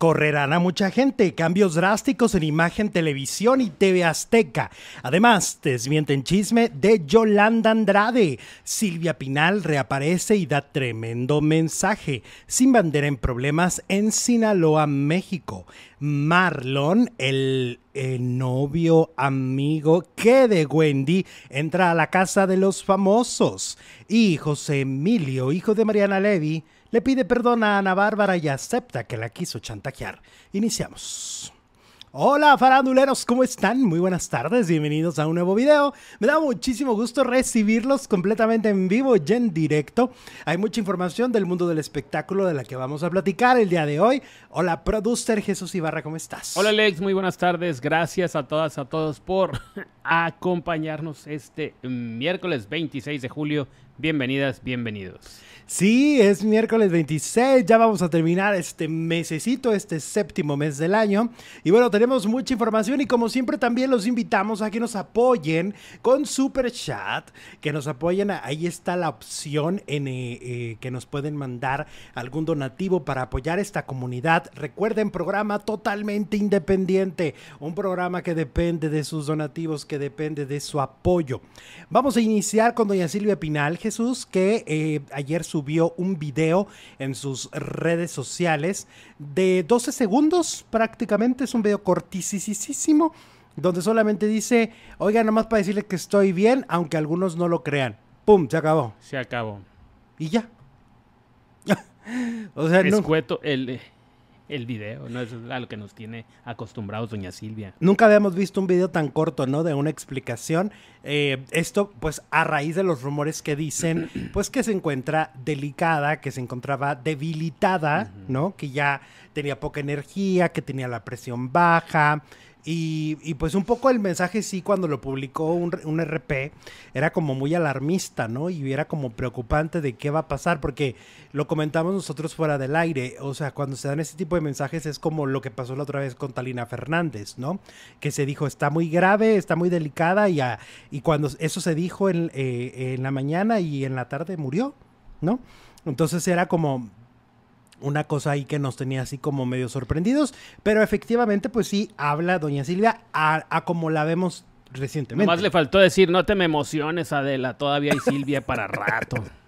Correrán a mucha gente, cambios drásticos en imagen, televisión y TV Azteca. Además, desmienten chisme de Yolanda Andrade. Silvia Pinal reaparece y da tremendo mensaje. Sin bandera en problemas en Sinaloa, México. Marlon, el, el, novio amigo que de Wendy, entra a la casa de los famosos. Y José Emilio, hijo de Mariana Levy, le pide perdón a Ana Bárbara y acepta que la quiso chantajear. Iniciamos. Hola faranduleros, ¿cómo están? Muy buenas tardes, bienvenidos a un nuevo video. Me da muchísimo gusto recibirlos completamente en vivo y en directo. Hay mucha información del mundo del espectáculo de la que vamos a platicar el día de hoy. Hola, producer Jesús Ibarra, ¿cómo estás? Hola Alex, muy buenas tardes. Gracias a todas, a todos por acompañarnos este miércoles 26 de julio. Bienvenidas, bienvenidos. Sí, es miércoles 26, ya vamos a terminar este mesecito, este séptimo mes del año. Y bueno, tenemos mucha información y como siempre también los invitamos a que nos apoyen con Super Chat, que nos apoyen, ahí está la opción en eh, eh, que nos pueden mandar algún donativo para apoyar esta comunidad. Recuerden, programa totalmente independiente, un programa que depende de sus donativos, que depende de su apoyo. Vamos a iniciar con doña Silvia Pinal, Jesús, que eh, ayer subió subió un video en sus redes sociales de 12 segundos prácticamente, es un video cortisísimo, donde solamente dice, oiga, nomás para decirle que estoy bien, aunque algunos no lo crean. ¡Pum! Se acabó. Se acabó. Y ya. o sea, Escueto, el el video, ¿no? es a lo que nos tiene acostumbrados doña Silvia. Nunca habíamos visto un video tan corto, ¿no? De una explicación. Eh, esto, pues, a raíz de los rumores que dicen, pues, que se encuentra delicada, que se encontraba debilitada, ¿no? Que ya tenía poca energía, que tenía la presión baja, y, pues un poco el mensaje sí cuando lo publicó un, un, RP era como muy alarmista, ¿no? Y era como preocupante de qué va a pasar porque lo comentamos nosotros fuera del aire, o sea, cuando se dan ese tipo de mensajes es como lo que pasó la otra vez con Talina Fernández, ¿no? Que se dijo está muy grave, está muy delicada y, y cuando eso se dijo en, eh, en la mañana y en la tarde murió, ¿no? Entonces era como una cosa ahí que nos tenía así como medio sorprendidos, pero efectivamente pues sí habla doña Silvia a, como la vemos recientemente. Más le faltó decir, no te me emociones Adela, todavía hay Silvia para rato.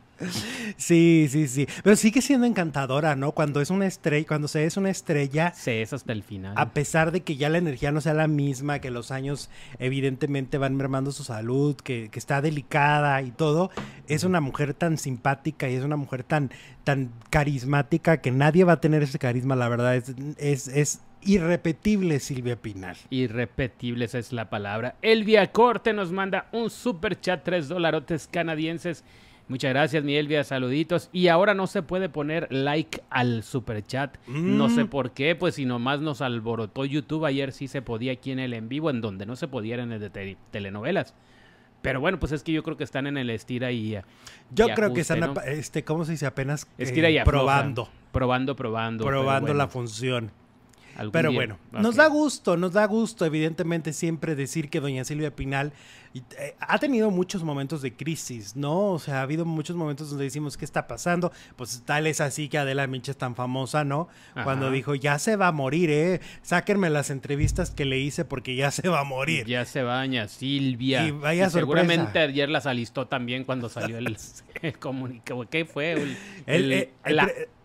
Sí, sí, sí. Pero sigue siendo encantadora, ¿no? Cuando es una estrella, cuando se es una estrella. Se es hasta el final. A pesar de que ya la energía no sea la misma, que los años evidentemente van mermando su salud, que, está delicada y todo, es una mujer tan simpática y es una mujer tan, tan carismática que nadie va a tener ese carisma, la verdad. Es, es, es irrepetible Silvia Pinal. Irrepetible, esa es la palabra. Elvia Corte nos manda un super chat, tres dolarotes canadienses. Muchas gracias, mi Elvia, saluditos. Y ahora no se puede poner like al super chat. No sé mm. por qué, pues si nomás nos alborotó YouTube. Ayer sí se podía aquí en el en vivo, en donde no se podía en el de telenovelas. Pero bueno, pues es que yo creo que están en el estira y. Yo creo que están, este, ¿cómo se dice? Apenas estira y eh, probando. Probando, probando. Probando la función. Pero bueno, nos da gusto, nos da gusto, evidentemente, siempre decir que doña Silvia Pinal eh, ha tenido muchos momentos de crisis, ¿no? O sea, ha habido muchos momentos donde decimos, ¿qué está pasando? Pues tal es así que Adela Mincha es tan famosa, ¿no? Cuando dijo, ya se va a morir, ¿eh? Sáquenme las entrevistas que le hice porque ya se va a morir. Ya se baña, Silvia. Y vaya Seguramente ayer las alistó también cuando salió el, comunicado. ¿Qué fue? El, eh,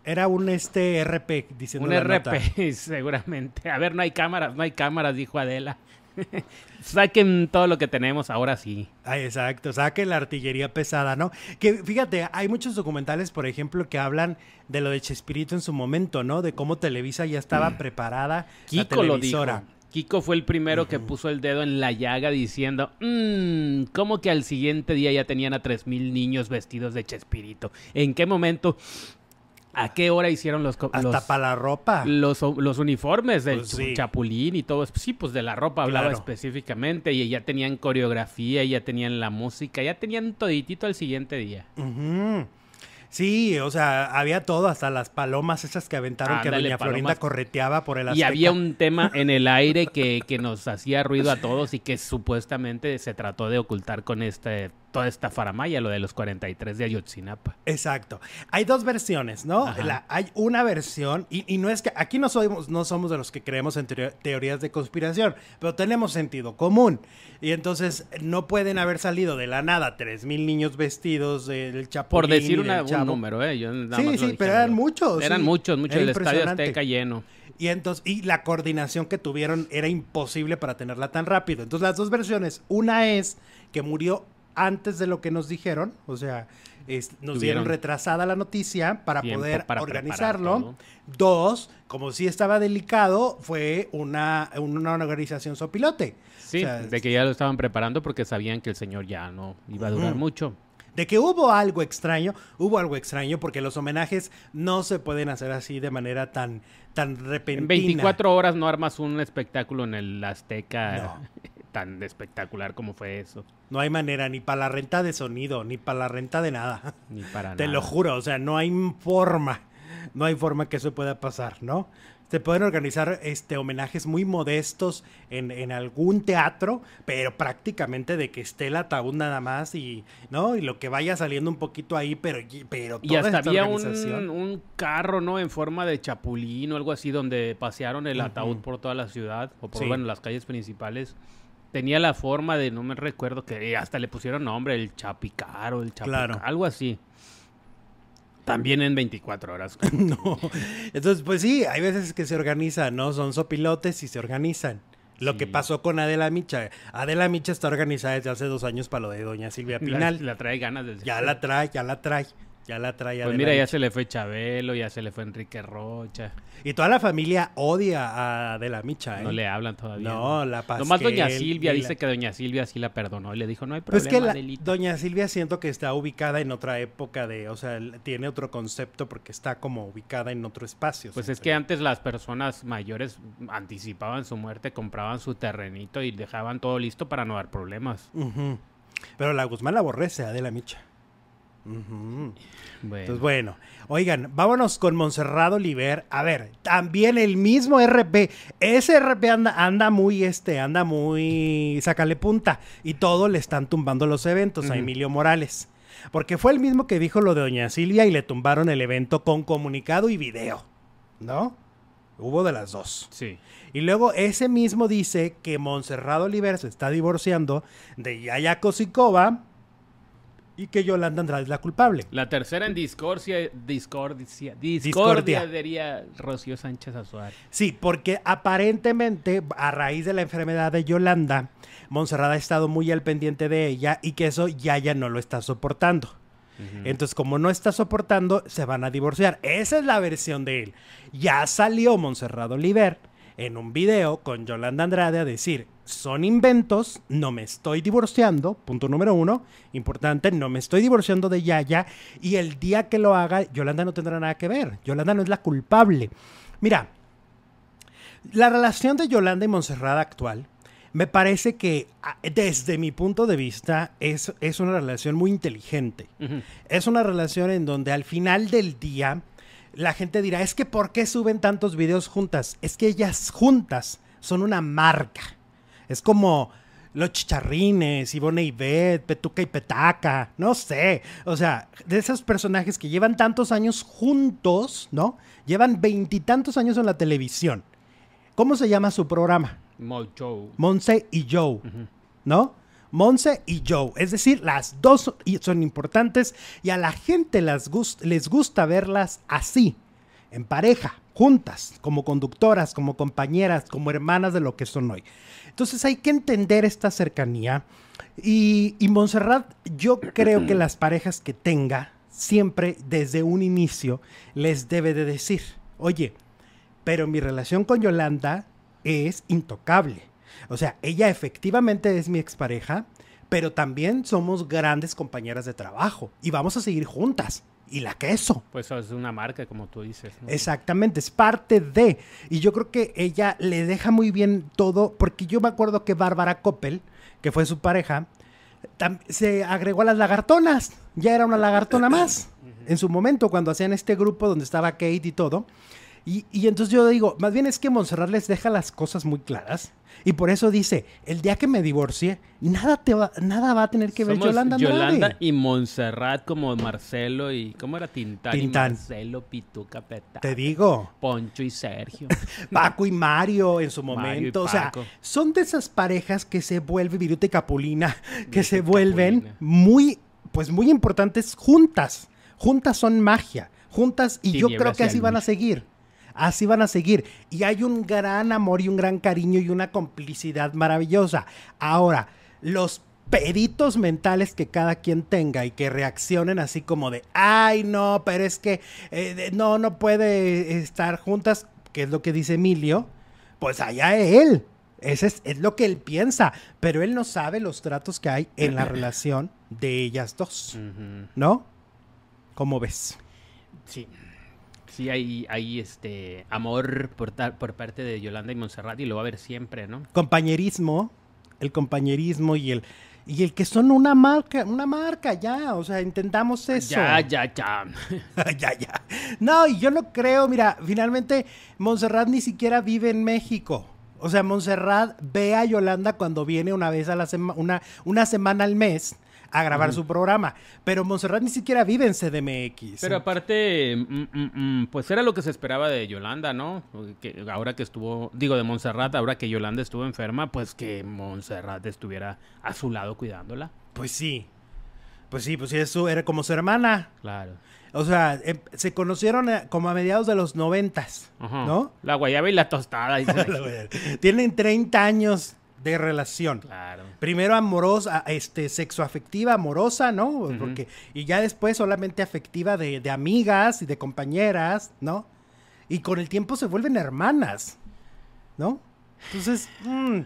era un este RP, diciendo Un RP, seguramente. A ver, no hay cámaras, no hay cámaras, dijo Adela. Saquen todo lo que tenemos, ahora sí. Ay, exacto, saquen la artillería pesada, ¿no? Que fíjate, hay muchos documentales, por ejemplo, que hablan de lo de Chespirito en su momento, ¿no? De cómo Televisa ya estaba mm. preparada. Kiko lo dijo. Kiko fue el primero que puso el dedo en la llaga diciendo, mmm, ¿cómo que al siguiente día ya tenían a 3.000 niños vestidos de Chespirito? ¿En qué momento? ¿A qué hora hicieron los... Hasta para la ropa. Los, los uniformes del pues Chapulín y todo. Sí, pues de la ropa hablaba específicamente. Y ya tenían coreografía, ya tenían la música, ya tenían toditito al siguiente día. Sí, o sea, había todo, hasta las palomas esas que aventaron que doña Florinda correteaba por el Azteca. Y había un tema en el aire que, que nos hacía ruido a todos y que supuestamente se trató de ocultar con este toda esta faramaya, lo de los 43 de Ayotzinapa. Exacto. Hay dos versiones, ¿no? La- hay una versión, y, y no es que aquí no somos, no somos de los que creemos en teo- teorías de conspiración, pero tenemos sentido común. Y entonces no pueden haber salido de la nada 3.000 niños vestidos del Chapulín. Por decir una- un número, ¿eh? Yo nada Sí, más sí, dije, pero eran muchos, Eran sí. muchos, muchos. Era El Estadio. Azteca lleno. Y entonces, y la coordinación que tuvieron era imposible para tenerla tan rápido. Entonces, las dos versiones. Una es que murió antes de lo que nos dijeron. O sea, es- nos Tuvieron dieron retrasada la noticia para poder para organizarlo. Dos, como sí estaba delicado, fue una, una organización sopilote. Sí, O sea, de que ya lo estaban preparando porque sabían que el señor ya no iba a durar mucho. De que hubo algo extraño, hubo algo extraño porque los homenajes no se pueden hacer así de manera tan, tan repentina. En 24 horas no armas un espectáculo en el Azteca No. tan espectacular como fue eso. No hay manera ni para la renta de sonido, ni para la renta de nada. Ni para Te nada. lo juro, o sea, no hay forma, no hay forma que eso pueda pasar, ¿no? Se pueden organizar este, homenajes muy modestos en, en algún teatro, pero prácticamente de que esté el ataúd nada más y, ¿no? Y lo que vaya saliendo un poquito ahí, pero, pero Y toda hasta esta había organización- un, un carro, ¿no? En forma de chapulín o algo así, donde pasearon el ataúd por toda la ciudad, o por, Sí. bueno, las calles principales. Tenía la forma de, no me recuerdo, que hasta le pusieron nombre, el Chapicaro, el Chapica, Claro. algo así. También en 24 horas. No. Entonces, pues sí, hay veces que se organizan, ¿no? Son sopilotes y se organizan. Lo Sí. que pasó con Adela Micha. Adela Micha está organizada desde hace dos años para lo de Doña Silvia La, Pinal. la trae ganas desde Ya la trae, ya la trae. Ya la trae Pues mira, ya se le fue Chabelo, ya se le fue Enrique Rocha. Y toda la familia odia a Adela Micha, ¿eh? No le hablan todavía. No, la Pasquel. Nomás Doña Silvia dice la- que Doña Silvia sí la perdonó y le dijo, no hay Pues problema, que la- Adelita". Doña Silvia siento que está ubicada en otra época de, o sea, tiene otro concepto porque está como ubicada en otro espacio. Pues es que antes las personas mayores anticipaban su muerte, compraban su terrenito y dejaban todo listo para no dar problemas. Pero la Guzmán la aborrece, Adela Micha. Bueno, Entonces, bueno, oigan, vámonos con Monserrado Oliver. A ver, también el mismo RP. Ese RP anda, anda muy, este, anda muy. Sácale punta. Y todo le están tumbando los eventos a. Emilio Morales. Porque fue el mismo que dijo lo de Doña Silvia y le tumbaron el evento con comunicado y video. ¿No? Hubo de las dos. sí. Y luego ese mismo dice que Monserrado Oliver se está divorciando de Yaya Kosikova y que Yolanda Andrade es la culpable. La tercera en discordia, discordia, discordia, diría Rocío Sánchez Azuar. Sí, porque aparentemente a raíz de la enfermedad de Yolanda, Monserrada ha estado muy al pendiente de ella y que eso Yaya no lo está soportando. Entonces, como no está soportando, se van a divorciar. Esa es la versión de él. Ya salió Monserrado Oliver en un video con Yolanda Andrade a decir, son inventos, no me estoy divorciando, punto número uno, importante, no me estoy divorciando de Yaya y el día que lo haga, Yolanda no tendrá nada que ver. Yolanda no es la culpable. Mira, la relación de Yolanda y Monserrada actual me parece que a- desde mi punto de vista es, es una relación muy inteligente. Es una relación en donde al final del día la gente dirá, es que ¿por qué suben tantos videos juntas? Es que ellas juntas son una marca. Es como los chicharrines, Ivonne y Beth, Petuca y Petaca, no sé. O sea, de esos personajes que llevan tantos años juntos, ¿no? Llevan veintitantos años en la televisión. ¿Cómo se llama su programa? Mojo. Monse y Joe, ¿no? Monse y Joe. Es decir, las dos son importantes y a la gente las les gusta verlas así, en pareja, juntas, como conductoras, como compañeras, como hermanas de lo que son hoy. Entonces hay que entender esta cercanía. Y, y Montserrat, yo creo que las parejas que tenga, siempre desde un inicio, les debe de decir, oye, pero mi relación con Yolanda es intocable. O sea, ella efectivamente es mi expareja, pero también somos grandes compañeras de trabajo y vamos a seguir juntas. Y la queso. Pues eso es una marca, como tú dices. ¿no? Exactamente, es parte de. Y yo creo que ella le deja muy bien todo, porque yo me acuerdo que Bárbara Coppel, que fue su pareja, se agregó a las lagartonas. Ya era una lagartona más. En su momento, cuando hacían este grupo donde estaba Kate y todo. Y, y entonces yo digo, más bien es que Montserrat les deja las cosas muy claras. Y por eso dice, el día que me divorcie, nada, te va, nada va a tener que ver Yolanda Andrade. Yolanda y Montserrat como Marcelo y... ¿Cómo era? Tintán, Tintán. y Marcelo, Pituca, Petá. Te digo, Poncho y Sergio. Paco y Mario en su momento. O sea, son de esas parejas que se vuelven, Viruta y Capulina, que Viruta se vuelven Capulina. muy, pues muy importantes juntas. Juntas son magia. Juntas, y yo creo que así van a seguir. Así van a seguir. Y hay un gran amor y un gran cariño y una complicidad maravillosa. Ahora, los peditos mentales que cada quien tenga y que reaccionen así como de, ay, no, pero es que eh, no, no puede estar juntas, que es lo que dice Emilio, pues allá él. Ese es, es lo que él piensa, pero él no sabe los tratos que hay en la relación de ellas dos. ¿no? ¿Cómo ves? Sí. Sí, hay, hay este amor por, por parte de Yolanda y Montserrat y lo va a haber siempre, ¿no? compañerismo, el compañerismo y el y el que son una marca, una marca ya, o sea, intentamos eso. Ya, ya, ya. ya, ya. No, y yo no creo, mira, finalmente Montserrat ni siquiera vive en México. O sea, Montserrat ve a Yolanda cuando viene una vez a la semana, una, una semana al mes a grabar su programa. Pero Montserrat ni siquiera vive en CDMX. Pero aparte, mm, mm, mm, pues era lo que se esperaba de Yolanda, ¿no? Que ahora que estuvo, digo, de Montserrat, ahora que Yolanda estuvo enferma, pues que Montserrat estuviera a su lado cuidándola. Pues sí. Pues sí, pues sí, eso era como su hermana. Claro. O sea, em- se conocieron eh, como a mediados de los noventas, Ajá. ¿no? La guayaba y la tostada. dice. Tienen 30 años de relación. claro. Primero amorosa, este, sexoafectiva, amorosa, ¿no? Porque, y ya después solamente afectiva de, de amigas y de compañeras, ¿no? Y con el tiempo se vuelven hermanas, ¿no? Entonces, mm,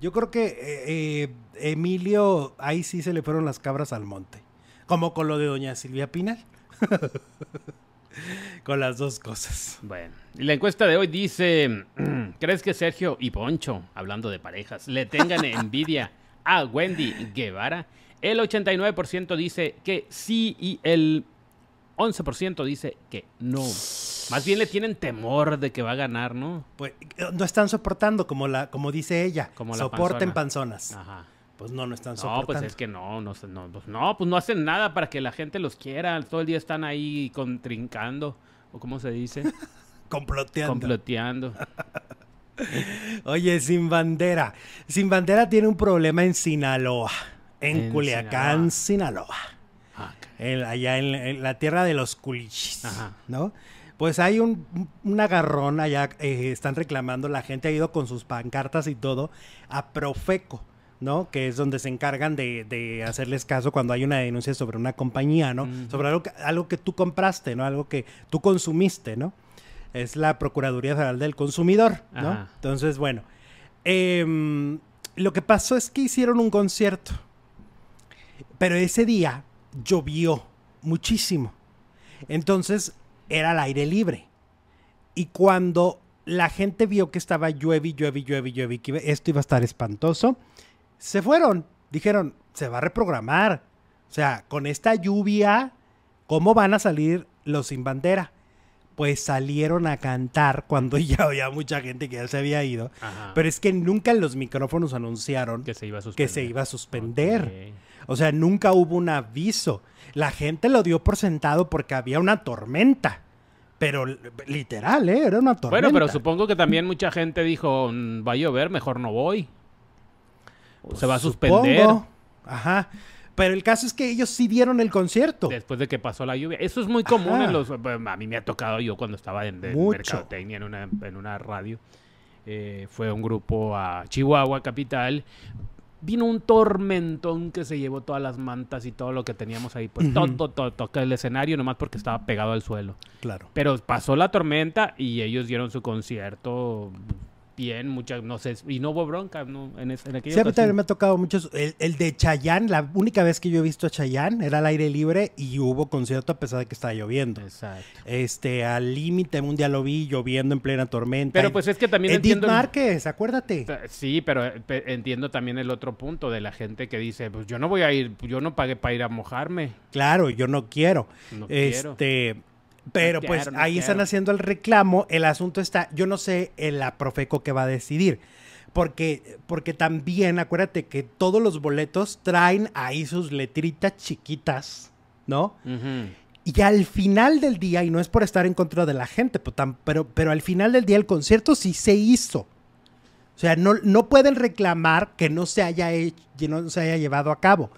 yo creo que eh, eh, Emilio, ahí sí se le fueron las cabras al monte. Como con lo de doña Silvia Pinal. con las dos cosas. Bueno, y la encuesta de hoy dice, ¿crees que Sergio y Poncho, hablando de parejas, le tengan envidia a Wendy Guevara? El 89% dice que sí y el 11% dice que no. Más bien le tienen temor de que va a ganar, ¿no? Pues eh, no están soportando, como, la, como dice ella. Como la soporten panzona. panzonas. Ajá. Pues no, no están No, soportando. pues es que no, no, no, pues no, pues no hacen nada para que la gente los quiera. Todo el día están ahí contrincando, o cómo se dice, Comploteando. comploteando. Oye, Sin Bandera. Sin Bandera tiene un problema en Sinaloa. En, En Culiacán, Sinaloa. Ah. En- allá en, en la tierra de los culichis. Ajá. ¿No? Pues hay un, un agarrón allá. eh, están reclamando. La gente ha ido con sus pancartas y todo a Profeco. ¿No? Que es donde se encargan de, de hacerles caso cuando hay una denuncia sobre una compañía, ¿no? Sobre algo que, algo que tú compraste, ¿no? Algo que tú consumiste, ¿no? Es la Procuraduría Federal del Consumidor, ¿no? Ajá. Entonces, bueno. em, lo que pasó es que hicieron un concierto. Pero ese día llovió muchísimo. Entonces era al aire libre. Y cuando la gente vio que estaba llueve, llueve, llueve, llueve, que esto iba a estar espantoso, se fueron. Dijeron, se va a reprogramar. O sea, con esta lluvia, ¿cómo van a salir los sin bandera? Pues salieron a cantar cuando ya había mucha gente que ya se había ido. Ajá. Pero es que nunca en los micrófonos anunciaron que se iba a que suspender. se iba a suspender. Ok. O sea, nunca hubo un aviso. La gente lo dio por sentado porque había una tormenta. Pero literal, ¿eh? Era una tormenta. Bueno, pero supongo que también mucha gente dijo, "Mm, va a llover, mejor no voy. Se va a suspender Supongo. Ajá. Pero el caso es que ellos sí dieron el concierto. después de que pasó la lluvia. Eso es muy común Ajá. en los... A mí me ha tocado yo cuando estaba en, Mucho. mercadotecnia en una, en una radio. Eh, fue un grupo a Chihuahua, capital. Vino un tormentón que se llevó todas las mantas y todo lo que teníamos ahí. Pues todo, todo, el escenario nomás porque estaba pegado al suelo. Claro. Pero pasó la tormenta y ellos dieron su concierto bien, muchas, no sé, y no hubo bronca ¿no? en, es- en aquella Sí, a mí también me ha tocado muchos. El, el de Chayán, la única vez que yo he visto a Chayán era al aire libre y hubo concierto a pesar de que estaba lloviendo. Exacto. Este, al límite un día lo vi lloviendo en plena tormenta. Pero pues es que también Edith entiendo... Márquez, acuérdate. Sí, pero eh, entiendo también el otro punto de la gente que dice, pues yo no voy a ir, yo no pagué para ir a mojarme. Claro, yo no quiero. No quiero. Pero No pues quiero, no ahí están haciendo el reclamo. El asunto está, yo no sé en la Profeco que va a decidir. Porque, porque también acuérdate que todos los boletos traen ahí sus letritas chiquitas, ¿no? Y al final del día, y no es por estar en contra de la gente, pero, tam- pero, pero al final del día el concierto sí se hizo. O sea, no, no pueden reclamar que no se haya hecho, que no se haya llevado a cabo.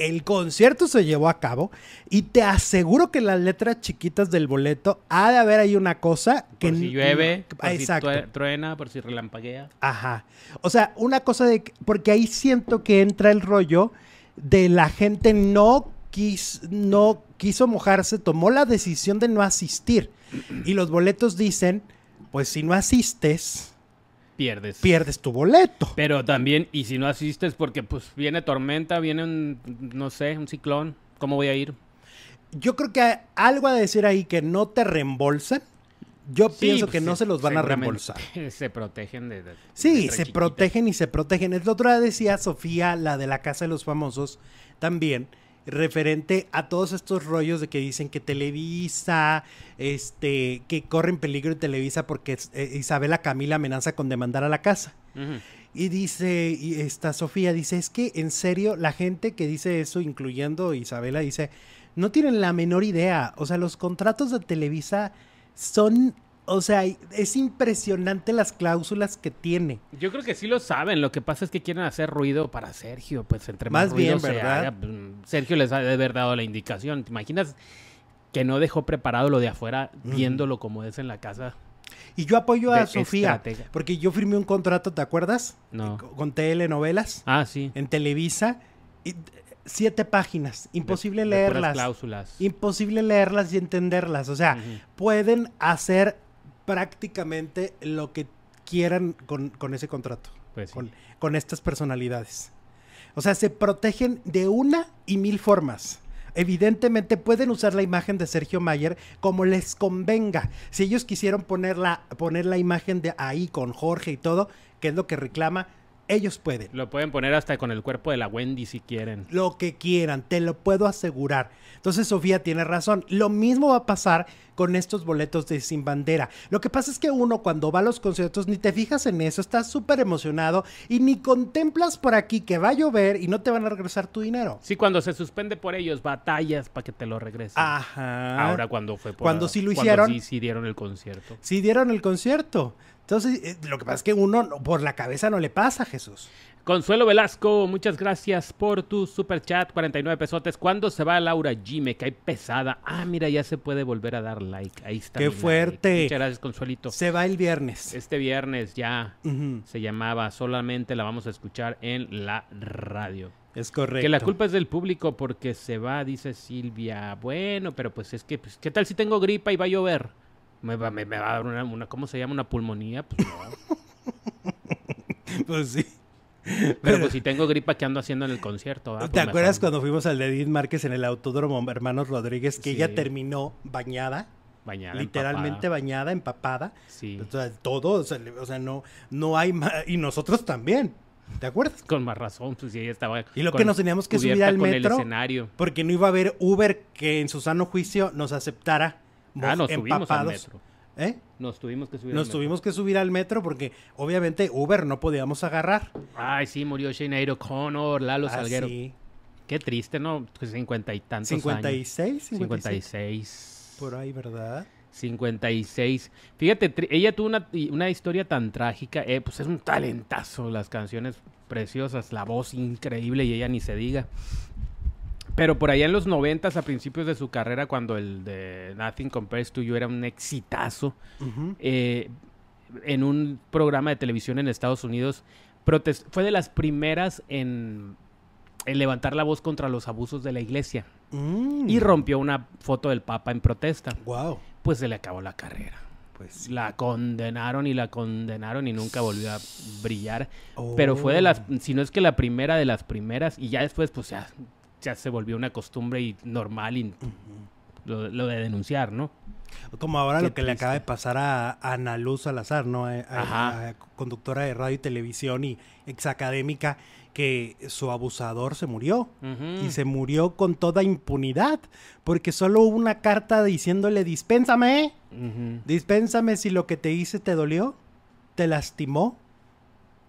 El concierto se llevó a cabo y te aseguro que las letras chiquitas del boleto ha de haber ahí una cosa que Por si llueve, por Exacto. si truena, por si relampaguea. Ajá. O sea, una cosa de... que- Porque ahí siento que entra el rollo de la gente no, quis, no quiso mojarse, tomó la decisión de no asistir. Y los boletos dicen, pues si no asistes, Pierdes. pierdes tu boleto. Pero también, y si no asistes porque pues viene tormenta, viene un, no sé, un ciclón, ¿cómo voy a ir? Yo creo que hay algo a decir ahí que no te reembolsan. Yo Sí, pienso pues, que no se los van a reembolsar. Se protegen de... de- Sí, se chiquita. protegen y se protegen. El otro día decía Sofía, la de la Casa de los Famosos, también, referente a todos estos rollos de que dicen que Televisa, este, que corren peligro en Televisa porque eh, Isabela Camila amenaza con demandar a la casa. Y dice, y esta Sofía dice, es que en serio, la gente que dice eso, incluyendo Isabela, dice, no tienen la menor idea. O sea, los contratos de Televisa son, o sea, es impresionante las cláusulas que tiene. Yo creo que sí lo saben, lo que pasa es que quieren hacer ruido para Sergio, pues entre más, Más bien, se ¿verdad? haga, pues, Sergio les ha de haber dado la indicación. ¿Te imaginas que no dejó preparado lo de afuera viéndolo como es en la casa? Y yo apoyo a De Sofía, estratega. porque yo firmé un contrato, ¿te acuerdas? No. Con- telenovelas Ah, sí. en Televisa. y, siete páginas, imposible De- de leerlas. cláusulas. Imposible leerlas y entenderlas. O sea, pueden hacer prácticamente lo que quieran con, con ese contrato, Pues sí. con, con estas personalidades. O sea, se protegen de una y mil formas. Evidentemente pueden usar la imagen de Sergio Mayer como les convenga. Si ellos quisieron poner la, poner la imagen de ahí con Jorge y todo, que es lo que reclama, ellos pueden. Lo pueden poner hasta con el cuerpo de la Wendy si quieren. Lo que quieran, te lo puedo asegurar. Entonces Sofía tiene razón. Lo mismo va a pasar con estos boletos de Sin Bandera. Lo que pasa es que uno cuando va a los conciertos ni te fijas en eso, estás súper emocionado y ni contemplas por aquí que va a llover y no te van a regresar tu dinero. Sí, cuando se suspende por ellos, batallas para que te lo regresen. Ajá. Ahora cuando fue por... Cuando sí lo cuando hicieron. sí, sí dieron el concierto. Sí dieron el concierto. Entonces, eh, lo que pasa es que uno no- por la cabeza no le pasa, Jesús. Consuelo Velasco, muchas gracias por tu super chat, 49 pesotes. ¿Cuándo se va Laura G? Me cae pesada. Ah, mira, ya se puede volver a dar like. Ahí está. ¡Qué like. fuerte! Muchas gracias, Consuelito. Se va el viernes. Este viernes ya se llamaba, solamente la vamos a escuchar en la radio. Es correcto. Que la culpa es del público porque se va, dice Silvia. Bueno, pero pues es que, pues, ¿qué tal si tengo gripa y va a llover? ¿Me va, me, me va a dar una, una- ¿cómo se llama? ¿Una pulmonía? Pues no. Pues sí. Pero pues si tengo gripa, ¿qué ando haciendo en el concierto? ah? ¿Te Pues acuerdas cuando fuimos al de Edith Márquez en el Autódromo Hermanos Rodríguez que Sí. ella terminó bañada? bañada, literalmente empapada. bañada, empapada. Sí, O sea, todo, o sea, le- o sea, no, no hay más. Y nosotros también. ¿Te acuerdas? con más razón, pues ella estaba Y lo con- que nos teníamos que subir al metro. Porque no iba a haber Uber que en su sano juicio nos aceptara. Ah, nos subimos al empapados. metro. ¿Eh? Nos tuvimos que subir Nos al metro. tuvimos que subir al metro porque obviamente Uber no podíamos agarrar. Ay, sí, murió Shane O'Connor, Lalo Ah, Salguero. sí. Qué triste, ¿no? Pues cincuenta y tantos años. 56, 56. 56. Por ahí, ¿verdad? 56. Fíjate, ella tuvo una, una historia tan trágica. eh, pues es un talentazo, las canciones preciosas, la voz increíble y ella ni se diga. Pero por allá en los noventas, a principios de su carrera, cuando el de Nothing Compares to You era un exitazo, eh, en un programa de televisión en Estados Unidos, fue de las primeras en, en levantar la voz contra los abusos de la iglesia. Mm. Y rompió una foto del Papa en protesta. Wow. Pues se le acabó la carrera. Pues La condenaron y la condenaron y nunca volvió a brillar. Pero fue de las, Oh. si no es que la primera de las primeras, y ya después, pues ya, ya se volvió una costumbre y normal y lo, lo de denunciar, ¿no? Como ahora Qué lo que le triste. acaba de pasar a Ana Luz Salazar, ¿no? A- a- Ajá. a conductora de radio y televisión y exacadémica, que su abusador se murió. Ujú. Y se murió con toda impunidad, porque solo hubo una carta diciéndole, dispénsame, Ujú. dispénsame si lo que te hice te dolió, te lastimó.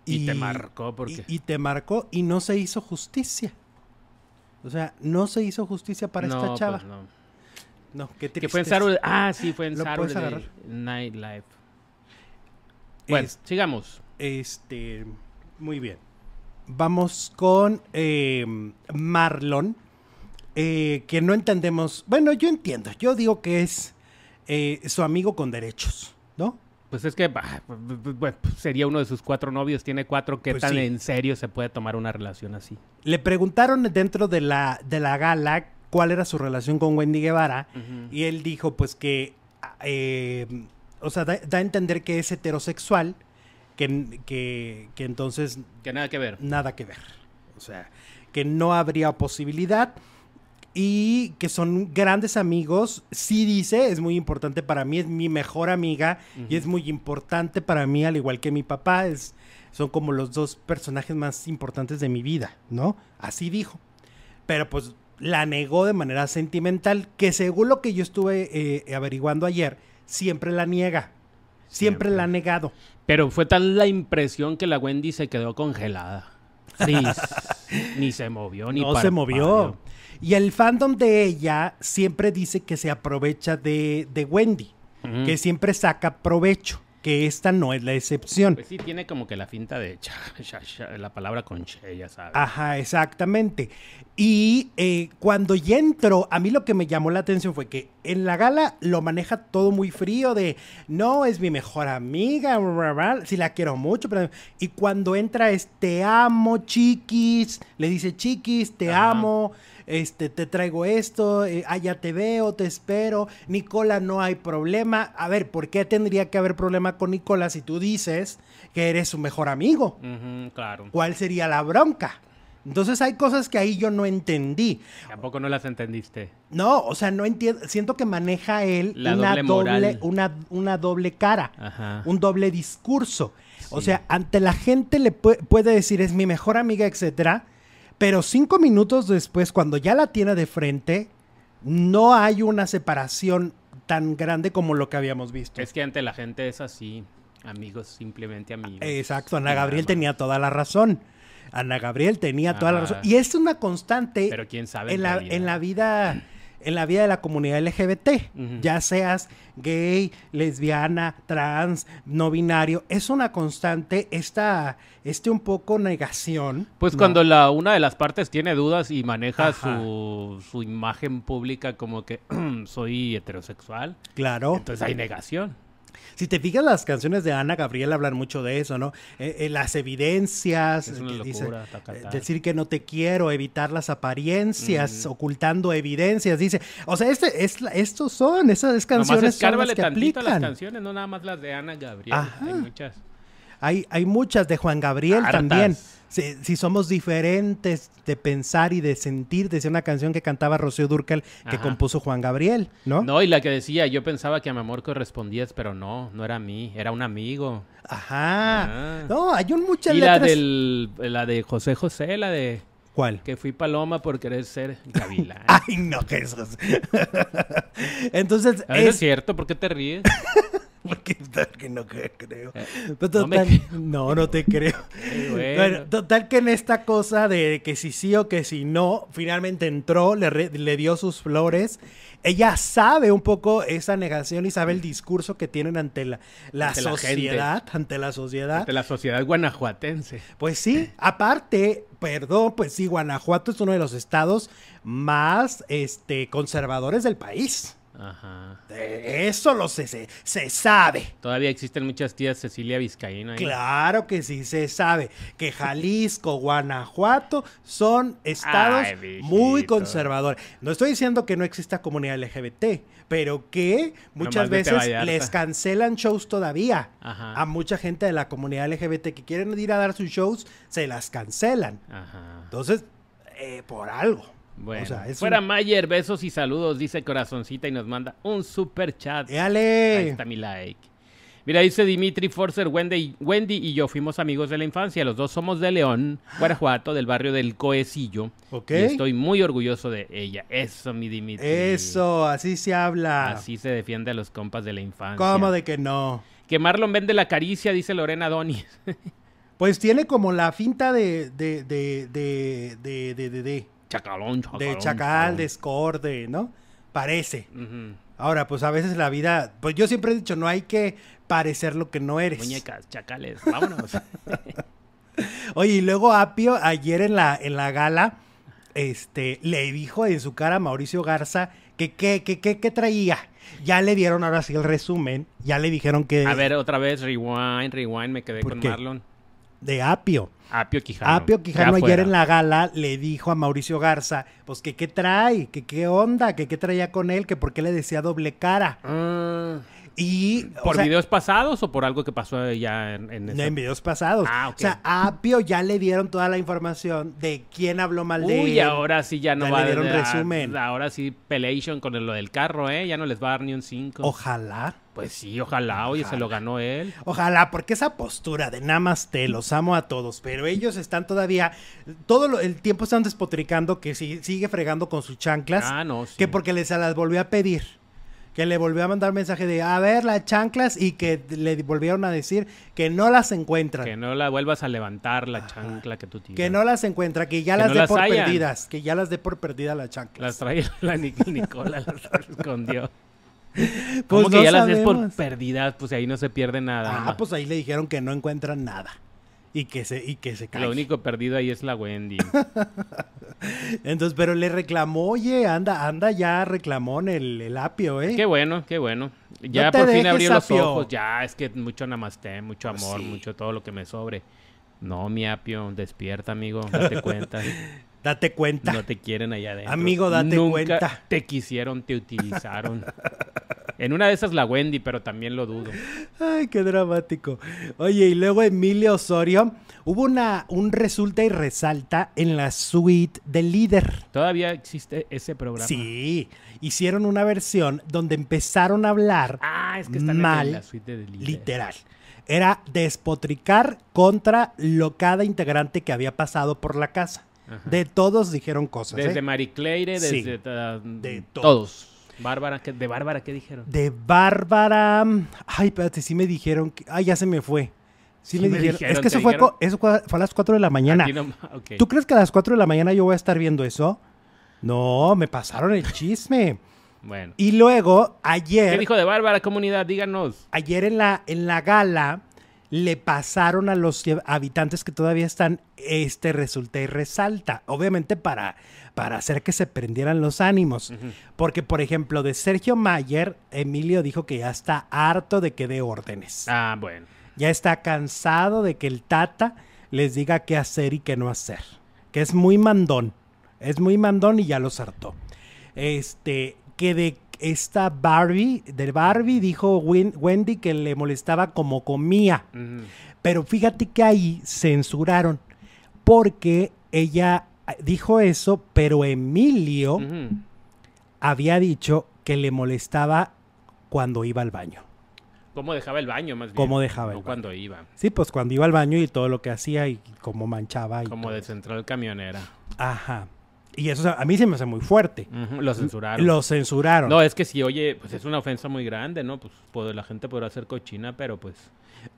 Y, te marcó porque... Y, y te marcó y no se hizo justicia. O sea, no se hizo justicia para no, esta pues chava. no. No, qué Que fue en. Saturday... Ah, sí, fue en ¿Lo puedes Saturday agarrar? Night Live. Bueno, Es- sigamos. Este, muy bien. Vamos con eh, Marlon, eh, que no entendemos. Bueno, yo entiendo. Yo digo que es eh, su amigo con derechos, ¿no? Pues es que bah, bueno, sería uno de sus cuatro novios, tiene cuatro. ¿Qué Pues tan sí. en serio se puede tomar una relación así? Le preguntaron dentro de la, de la gala cuál era su relación con Wendy Guevara y él dijo pues que, eh, o sea, da, da a entender que es heterosexual, que, que, que entonces Que nada que ver. nada que ver. O sea, que no habría posibilidad y que son grandes amigos. Sí dice, es muy importante para mí, es mi mejor amiga y es muy importante para mí, al igual que mi papá, es, son como los dos personajes más importantes de mi vida, ¿no? Así dijo. Pero pues la negó de manera sentimental, que según lo que yo estuve eh, averiguando ayer, siempre la niega. Siempre, Siempre. la ha negado. Pero fue tal la impresión que la Wendy se quedó congelada. Sí, ni se movió, ni no se movió. Y el fandom de ella siempre dice que se aprovecha de, de Wendy, que siempre saca provecho, que esta no es la excepción. Pues sí, tiene como que la finta de cha- cha- cha- la palabra con che, ya sabes. Ajá, exactamente. Y eh, cuando ya entró, a mí lo que me llamó la atención fue que en la gala lo maneja todo muy frío de, no, es mi mejor amiga, bla, bla, bla, sí la quiero mucho, pero... Y cuando entra es, te amo, chiquis, le dice, chiquis, te Ajá. amo, este, te traigo esto, eh, ah, ya te veo, te espero, Nicola, no hay problema. A ver, ¿por qué tendría que haber problema con Nicola si tú dices que eres su mejor amigo? Claro. cuál sería la bronca. Entonces hay cosas que ahí yo no entendí. Tampoco no las entendiste. No, o sea, no entiendo. Siento que maneja él La una doble doble, moral. una, una doble cara, Ajá. un doble discurso. O sea, ante la gente le pu- puede decir es mi mejor amiga, etcétera, pero cinco minutos después, cuando ya la tiene de frente, no hay una separación tan grande como lo que habíamos visto. Es que ante la gente es así. Amigos, simplemente amigos. Exacto, Ana Gabriel tenía toda la razón. Ana Gabriel tenía toda la razón. Y es una constante Pero quién sabe. en la, en la vida en la vida de la comunidad LGBT, ya seas gay, lesbiana, trans, no binario, es una constante esta este un poco negación. Pues ¿no? cuando la una de las partes tiene dudas y maneja su, su imagen pública como que soy heterosexual, claro, entonces hay negación. Si te fijas las canciones de Ana Gabriel hablan mucho de eso, ¿no? Eh, eh, las evidencias, Es una que dice, locura, taca, eh, taca. decir que no te quiero, evitar las apariencias, ocultando evidencias, dice, o sea, este es estos son esas Nomás canciones son las que tantito a las aplican. canciones, no nada más las de Ana Gabriel. Ajá. Hay muchas. Hay, hay muchas de Juan Gabriel Hartas. también. Si, si somos diferentes de pensar y de sentir, decía una canción que cantaba Rocío Durcal que Ajá. compuso Juan Gabriel, ¿no? No, y la que decía, yo pensaba que a mi amor correspondías, pero no, no era a mí, era un amigo. Ajá. Ah. No, hay un muchas y la, del, la de José José, la de ¿Cuál? que fui paloma por querer ser gavilán. Ay, no, Jesús. Entonces, ¿Es es... cierto? ¿Por qué te ríes? Porque tal que no cre- creo. Eh, no me no, no te creo. Bueno. Bueno, total que en esta cosa de que si sí o que si no, finalmente entró, le, re- le dio sus flores. Ella sabe un poco esa negación y sabe el discurso que tienen ante la, la Ante la gente. sociedad, ante la sociedad. De la sociedad guanajuatense. Pues sí, aparte, perdón, pues sí, Guanajuato es uno de los estados más este, conservadores del país. Ajá. De eso lo se, se, se sabe. Todavía existen muchas tías Cecilia Vizcaína. ahí. Claro que sí se sabe que Jalisco, Guanajuato son estados Ay, muy conservadores. No estoy diciendo que no exista comunidad LGBT, pero que muchas Nomás veces les cancelan shows todavía. Ajá. A mucha gente de la comunidad LGBT que quieren ir a dar sus shows, se las cancelan. Ajá. Entonces, eh, por algo. Bueno, O sea, es fuera un- Mayer, besos y saludos, dice Corazoncita y nos manda un super chat. Ahí ¡Éale! está mi like. Mira, dice Dimitri Forcer, Wendy, Wendy y yo fuimos amigos de la infancia. Los dos somos de León, Guanajuato, del barrio del Coecillo. Ok. Y estoy muy orgulloso de ella. Eso, mi Dimitri. Eso, así se habla. Así se defiende a los compas de la infancia. ¿Cómo de que no? Que Marlon vende la caricia, dice Lorena Donis. Pues tiene como la finta de. de. de. de. de. de, de, de, Chacalón, chacalón. de chacal, de score, de. ¿no? Parece. Ahora, pues a veces la vida. Pues yo siempre he dicho, no hay que parecer lo que no eres. Muñecas, chacales, vámonos. Oye, y luego Apio, ayer en la, en la gala, este, le dijo en su cara a Mauricio Garza que qué que, que, que traía. Ya le dieron ahora sí el resumen. Ya le dijeron que. A ver, otra vez, rewind, rewind, me quedé ¿Por con qué? Marlon. De Apio. Apio Quijano. Apio Quijano ayer en la gala le dijo a Mauricio Garza, pues que qué trae, que qué onda, que qué traía con él, que por qué le decía doble cara. Ah, Y o ¿Por sea, videos pasados o por algo que pasó ya en, en esa- en videos pasados. Ah, ok. O sea, a Apio ya le dieron toda la información de quién habló mal de Uy, él. ahora sí ya no Ya va le dieron a resumen. Ahora sí, Pelation con lo del carro, ¿eh? Ya no les va a dar ni un 5. Ojalá. Pues sí, ojalá. Oye, se lo ganó él. Ojalá, porque esa postura de namaste, los amo a todos, pero ellos están todavía, todo lo- el tiempo están despotricando que si- sigue fregando con sus chanclas, Ah, no, sí. que porque les las volvió a pedir, que le volvió a mandar mensaje de, a ver, las chanclas, y que le volvieron a decir que no las encuentran, Que que, no la vuelvas a levantar la chancla que tú tienes. no las encuentra, que ya Que las no dé por hayan. perdidas, que ya las dé por perdidas las chanclas. Las trae la Nic- Nicola, las escondió. Pues ¿Cómo que no ya las des por perdidas? Pues ahí no se pierde nada. Ah, ¿no? pues ahí le dijeron que no encuentran nada. Y que se, y que se cae. Lo único perdido ahí es la Wendy. Entonces, pero le reclamó, oye, anda, anda ya reclamón el, el apio, ¿eh? qué bueno, qué bueno. Ya No por fin abrió los ojos. Ya, es que mucho namaste, mucho Pues amor, sí. mucho todo lo que me sobre. No, mi apio, despierta, amigo. Date cuenta. Date cuenta. No te quieren allá adentro. Amigo, date Nunca cuenta. Te quisieron, te utilizaron. en una de esas la Wendy, pero también lo dudo. Ay, qué dramático. Oye, y luego Emilio Osorio, hubo una, un resulta y resalta en la suite del líder. Todavía existe ese programa. Sí, hicieron una versión donde empezaron a hablar Ah, es que están Mal, en la suite de líder. literal. Era despotricar contra lo cada integrante que había pasado por la casa. Ajá. De todos dijeron cosas. ¿eh? Desde Marie Claire, Sí. desde uh, De todos. Bárbara, ¿qué- de Bárbara, ¿qué dijeron? De Bárbara. Ay, espérate, sí me dijeron. Que... Ay, ya se me fue. Sí, Sí me, me dijeron. dijeron, Es que ¿te eso fue, dijeron? eso fue fue a las 4 de la mañana. No-. ¿Tú crees que a las 4 de la mañana yo voy a estar viendo eso? No, me pasaron el chisme. Bueno. Y luego, ¿Qué ayer, dijo de Bárbara, comunidad? Díganos. ayer en la, en la gala, le pasaron a los habitantes que todavía están este resulta y resalta. Obviamente para, para hacer que se prendieran los ánimos. Porque, por ejemplo, de Sergio Mayer, Emilio dijo que ya está harto de que dé órdenes. Ah, bueno. Ya está cansado de que el Tata les diga qué hacer y qué no hacer. Que es muy mandón. Es muy mandón y ya los hartó. Este, que de esta Barbie, de Barbie dijo Wen- Wendy que le molestaba como comía. Pero fíjate que ahí censuraron. Porque ella dijo eso, pero Emilio había dicho que le molestaba cuando iba al baño. ¿Cómo dejaba el baño, más bien? ¿Cómo dejaba el baño? cuando iba. Sí, pues cuando iba al baño y todo lo que hacía y cómo manchaba. Y Como todo de central camionera. Ajá. Y eso a mí se me hace muy fuerte. Lo censuraron. Lo censuraron. No, es que si, oye, pues es una ofensa muy grande, ¿no? Pues, pues, la gente podrá ser cochina, pero pues...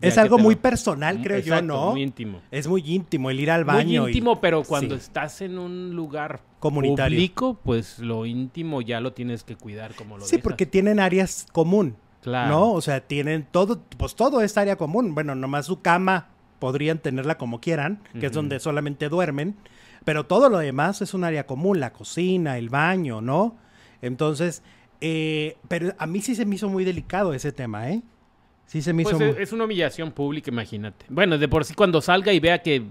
es algo muy personal, creo yo, ¿no? Muy íntimo. Es muy íntimo el ir al baño. Muy y- íntimo, pero cuando Sí. estás en un lugar Comunitario. público, pues lo íntimo ya lo tienes que cuidar como lo Sí, dejas. porque tienen áreas común, Claro. ¿no? O sea, tienen todo, pues todo es área común. Bueno, nomás su cama podrían tenerla como quieran, que es donde solamente duermen, pero todo lo demás es un área común, la cocina, el baño, ¿no? Entonces, eh, pero a mí sí se me hizo muy delicado ese tema, ¿eh? Sí se me Pues hizo... es, es una humillación pública, imagínate. Bueno, de por sí cuando salga y vea que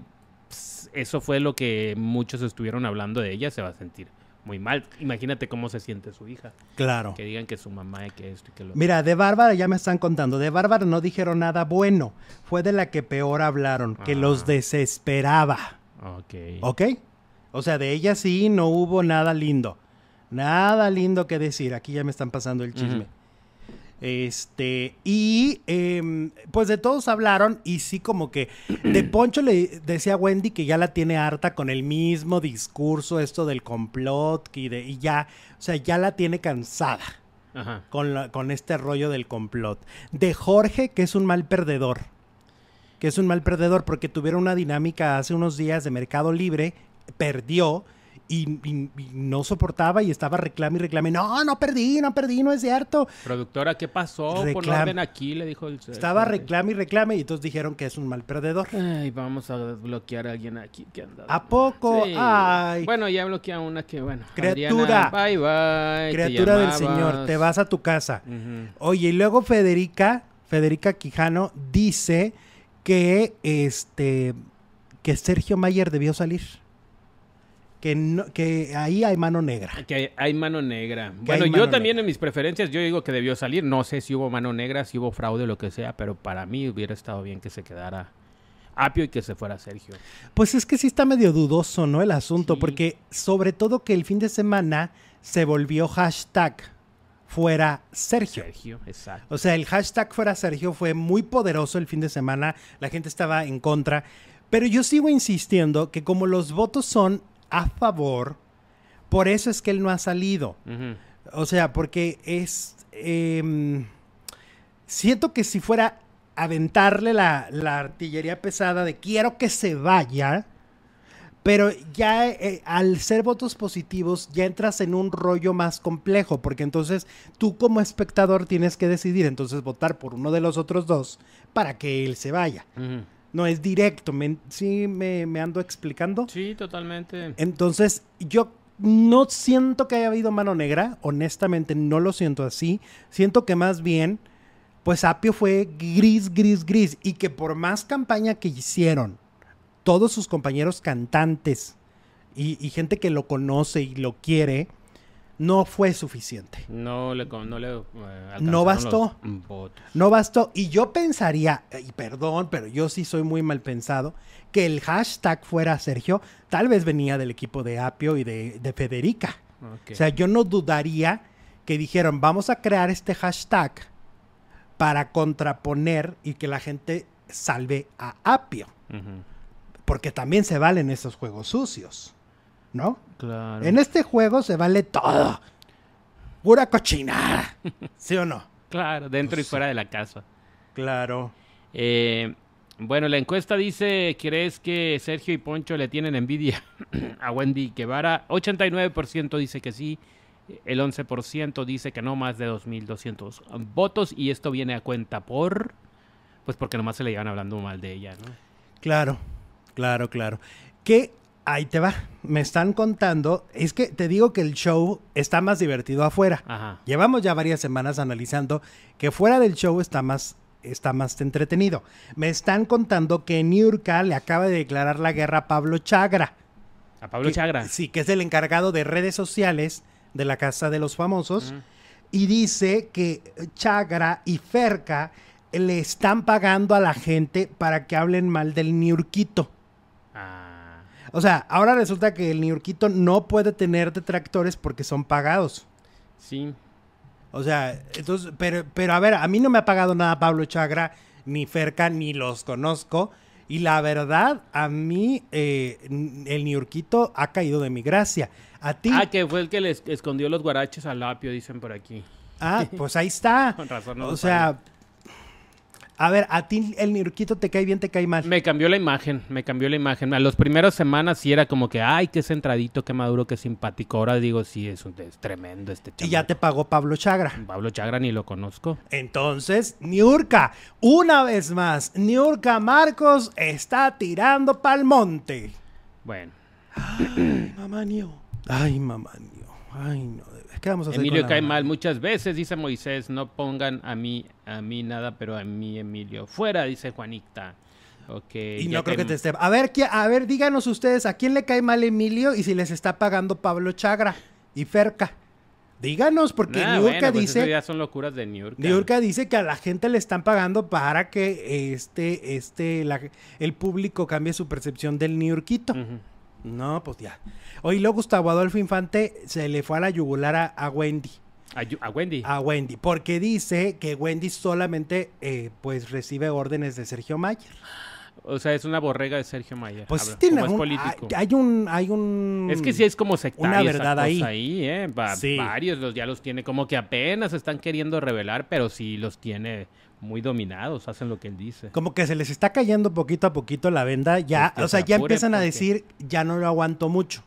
ps, eso fue lo que muchos estuvieron hablando de ella, se va a sentir muy mal. Imagínate cómo se siente su hija. Claro. Que digan que su mamá y que esto y que lo... Mira, de Bárbara ya me están contando. De Bárbara no dijeron nada bueno. Fue de la que peor hablaron, que Ah. los desesperaba. Ok. ¿Ok? O sea, de ella sí no hubo nada lindo. Nada lindo que decir. Aquí ya me están pasando el chisme. Este, y em, pues de todos hablaron y sí como que de Poncho le decía a Wendy que ya la tiene harta con el mismo discurso, esto del complot y, de, y ya, o sea, ya la tiene cansada Ajá. con, la- con este rollo del complot. De Jorge, que es un mal perdedor. que es un mal perdedor porque tuvieron una dinámica hace unos días de Mercado Libre, perdió y, y- y no soportaba y estaba reclame y reclame. No, no perdí, no perdí, no es cierto. Productora, ¿qué pasó? Reclam- orden aquí, le dijo el... Estaba reclame y reclame y entonces dijeron que es un mal perdedor. Ay, vamos a bloquear a alguien aquí que anda. ¿A poco? Sí. Ay. Bueno, ya bloquea una que, bueno. Criatura. Adriana, bye bye. Criatura del. Señor, te vas a tu casa. Oye, y luego Federica, Federica Quijano dice que este que Sergio Mayer debió salir. Que no, que ahí hay mano negra. Que hay, hay mano negra. Que Bueno, yo también negra. en mis preferencias, yo digo que debió salir. No sé si hubo mano negra, si hubo fraude o lo que sea, pero para mí hubiera estado bien que se quedara Apio y que se fuera Sergio. Pues es que sí está medio dudoso, ¿no? El asunto, Sí. porque sobre todo que el fin de semana se volvió hashtag fuera Sergio. Sergio, exacto. O sea, el hashtag fuera Sergio fue muy poderoso el fin de semana, la gente estaba en contra, pero yo sigo insistiendo que como los votos son a favor, por eso es que él no ha salido. O sea, porque es... em, siento que si fuera aventarle la, la artillería pesada de quiero que se vaya, pero ya eh, al ser votos positivos ya entras en un rollo más complejo, porque entonces tú como espectador tienes que decidir entonces votar por uno de los otros dos para que él se vaya. No es directo, me, ¿sí me, me ando explicando? Sí, totalmente. Entonces, yo no siento que haya habido mano negra, honestamente no lo siento así. Siento que más bien, pues Apio fue gris, gris, gris. Y que por más campaña que hicieron, todos sus compañeros cantantes y, y gente que lo conoce y lo quiere, no fue suficiente. No le, no le eh, No bastó. votos. No bastó. Y yo pensaría, y perdón, pero yo sí soy muy mal pensado, que el hashtag fuera Sergio, tal vez venía del equipo de Apio y de, de Federica. O sea, yo no dudaría que dijeron, vamos a crear este hashtag para contraponer y que la gente salve a Apio. Porque también se valen esos juegos sucios, ¿no? Claro. En este juego se vale todo. Pura cochinada. ¿Sí o no? Claro, dentro Pues y fuera de la casa. Claro. Eh, bueno, la encuesta dice, ¿crees que Sergio y Poncho le tienen envidia a Wendy Guevara? 89% dice que sí, el 11% dice que no, más de 2.200 votos y esto viene a cuenta por... Pues porque nomás se le llevan hablando mal de ella, ¿no? Claro, claro, claro. Que ahí te va. Me están contando. Es que te digo que el show está más divertido afuera. Ajá. Llevamos ya varias semanas analizando que fuera del show está más, está más entretenido. Me están contando que Niurka le acaba de declarar la guerra a Pablo Chagra. A Pablo que- Chagra. Sí, que es el encargado de redes sociales de la Casa de los Famosos. Y dice que Chagra y Ferca le están pagando a la gente para que hablen mal del Niurquito. Ah, O sea, ahora resulta que el Niurquito no puede tener detractores porque son pagados. sí. O sea, entonces, pero, pero a ver, a mí no me ha pagado nada Pablo Chagra, ni Ferca, ni los conozco. Y la verdad, a mí eh, el Niurquito ha caído de mi gracia. A ti, Ah, que fue el que le es- escondió los guaraches al apio, dicen por aquí. ah, pues ahí está. Con razón no o sea, a ver, a ti el Niurquito te cae bien, te cae mal. Me cambió la imagen, me cambió la imagen. A las primeras semanas sí era como que, ay, qué centradito, qué maduro, qué simpático. Ahora digo, sí, es, un, es tremendo este Y ya te pagó Pablo Chagra. Pablo Chagra ni lo conozco. Entonces, Niurka, una vez más, Niurka Marcos está tirando pa'l monte. Bueno, Ay, mamá. Ay, mamá. Ay, no. ¿Qué vamos a hacer Emilio cae mal muchas veces, dice Moisés. No pongan a mí, a mí nada, pero a mí Emilio. Fuera, dice Juanita. Ok. Y no creo que te esté. A ver, ¿qué- a ver, díganos ustedes, ¿a quién le cae mal Emilio y si les está pagando Pablo Chagra y Ferca? Díganos, porque Ah, Niurka bueno, pues dice. ya son locuras de New York. Niurka dice que a la gente le están pagando para que este, este, la- el público cambie su percepción del Niurquito. No, pues ya. Hoy luego Gustavo Adolfo Infante se le fue a la yugular a, a Wendy. A, Wendy. A Wendy. Porque dice que Wendy solamente eh, pues recibe órdenes de Sergio Mayer. O sea, es una borrega de Sergio Mayer. Pues sí tiene como es un- político. hay, hay un hay un Es que sí es como sectario una verdad cosa ahí. ¿eh? Va- Sí. Varios los, ya los tiene, como que apenas están queriendo revelar, pero sí los tiene muy dominados, hacen lo que él dice. como que se les está cayendo poquito a poquito la venda, ya, Pues que o sea, se ya empiezan a decir, ya no lo aguanto mucho.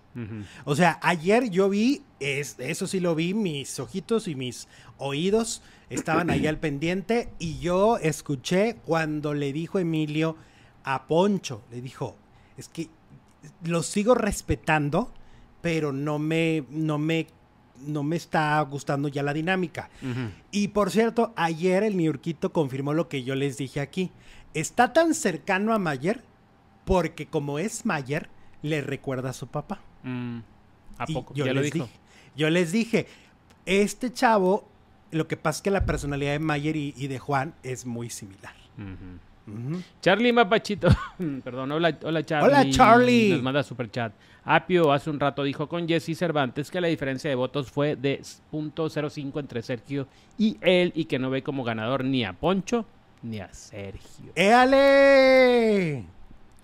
O sea, ayer yo vi, es, eso sí lo vi, mis ojitos y mis oídos estaban ahí al pendiente y yo escuché cuando le dijo Emilio a Poncho, le dijo, es que lo sigo respetando, pero no me, no me, no me está gustando ya la dinámica. Y por cierto, ayer el Niurquito confirmó lo que yo les dije aquí. Está tan cercano a Mayer porque como es Mayer, le recuerda a su papá. Mm. ¿A Y poco? Yo ya lo les dijo. dije. Yo les dije, este chavo, lo que pasa es que la personalidad de Mayer y, y de Juan es muy similar. Ujú. Charlie Mapachito, perdón, hola, hola Charlie. Hola, Charlie. Nos manda super chat. Apio hace un rato dijo con Jesse Cervantes que la diferencia de votos fue de .05 entre Sergio y él y que no ve como ganador ni a Poncho ni a Sergio. ¡Éale!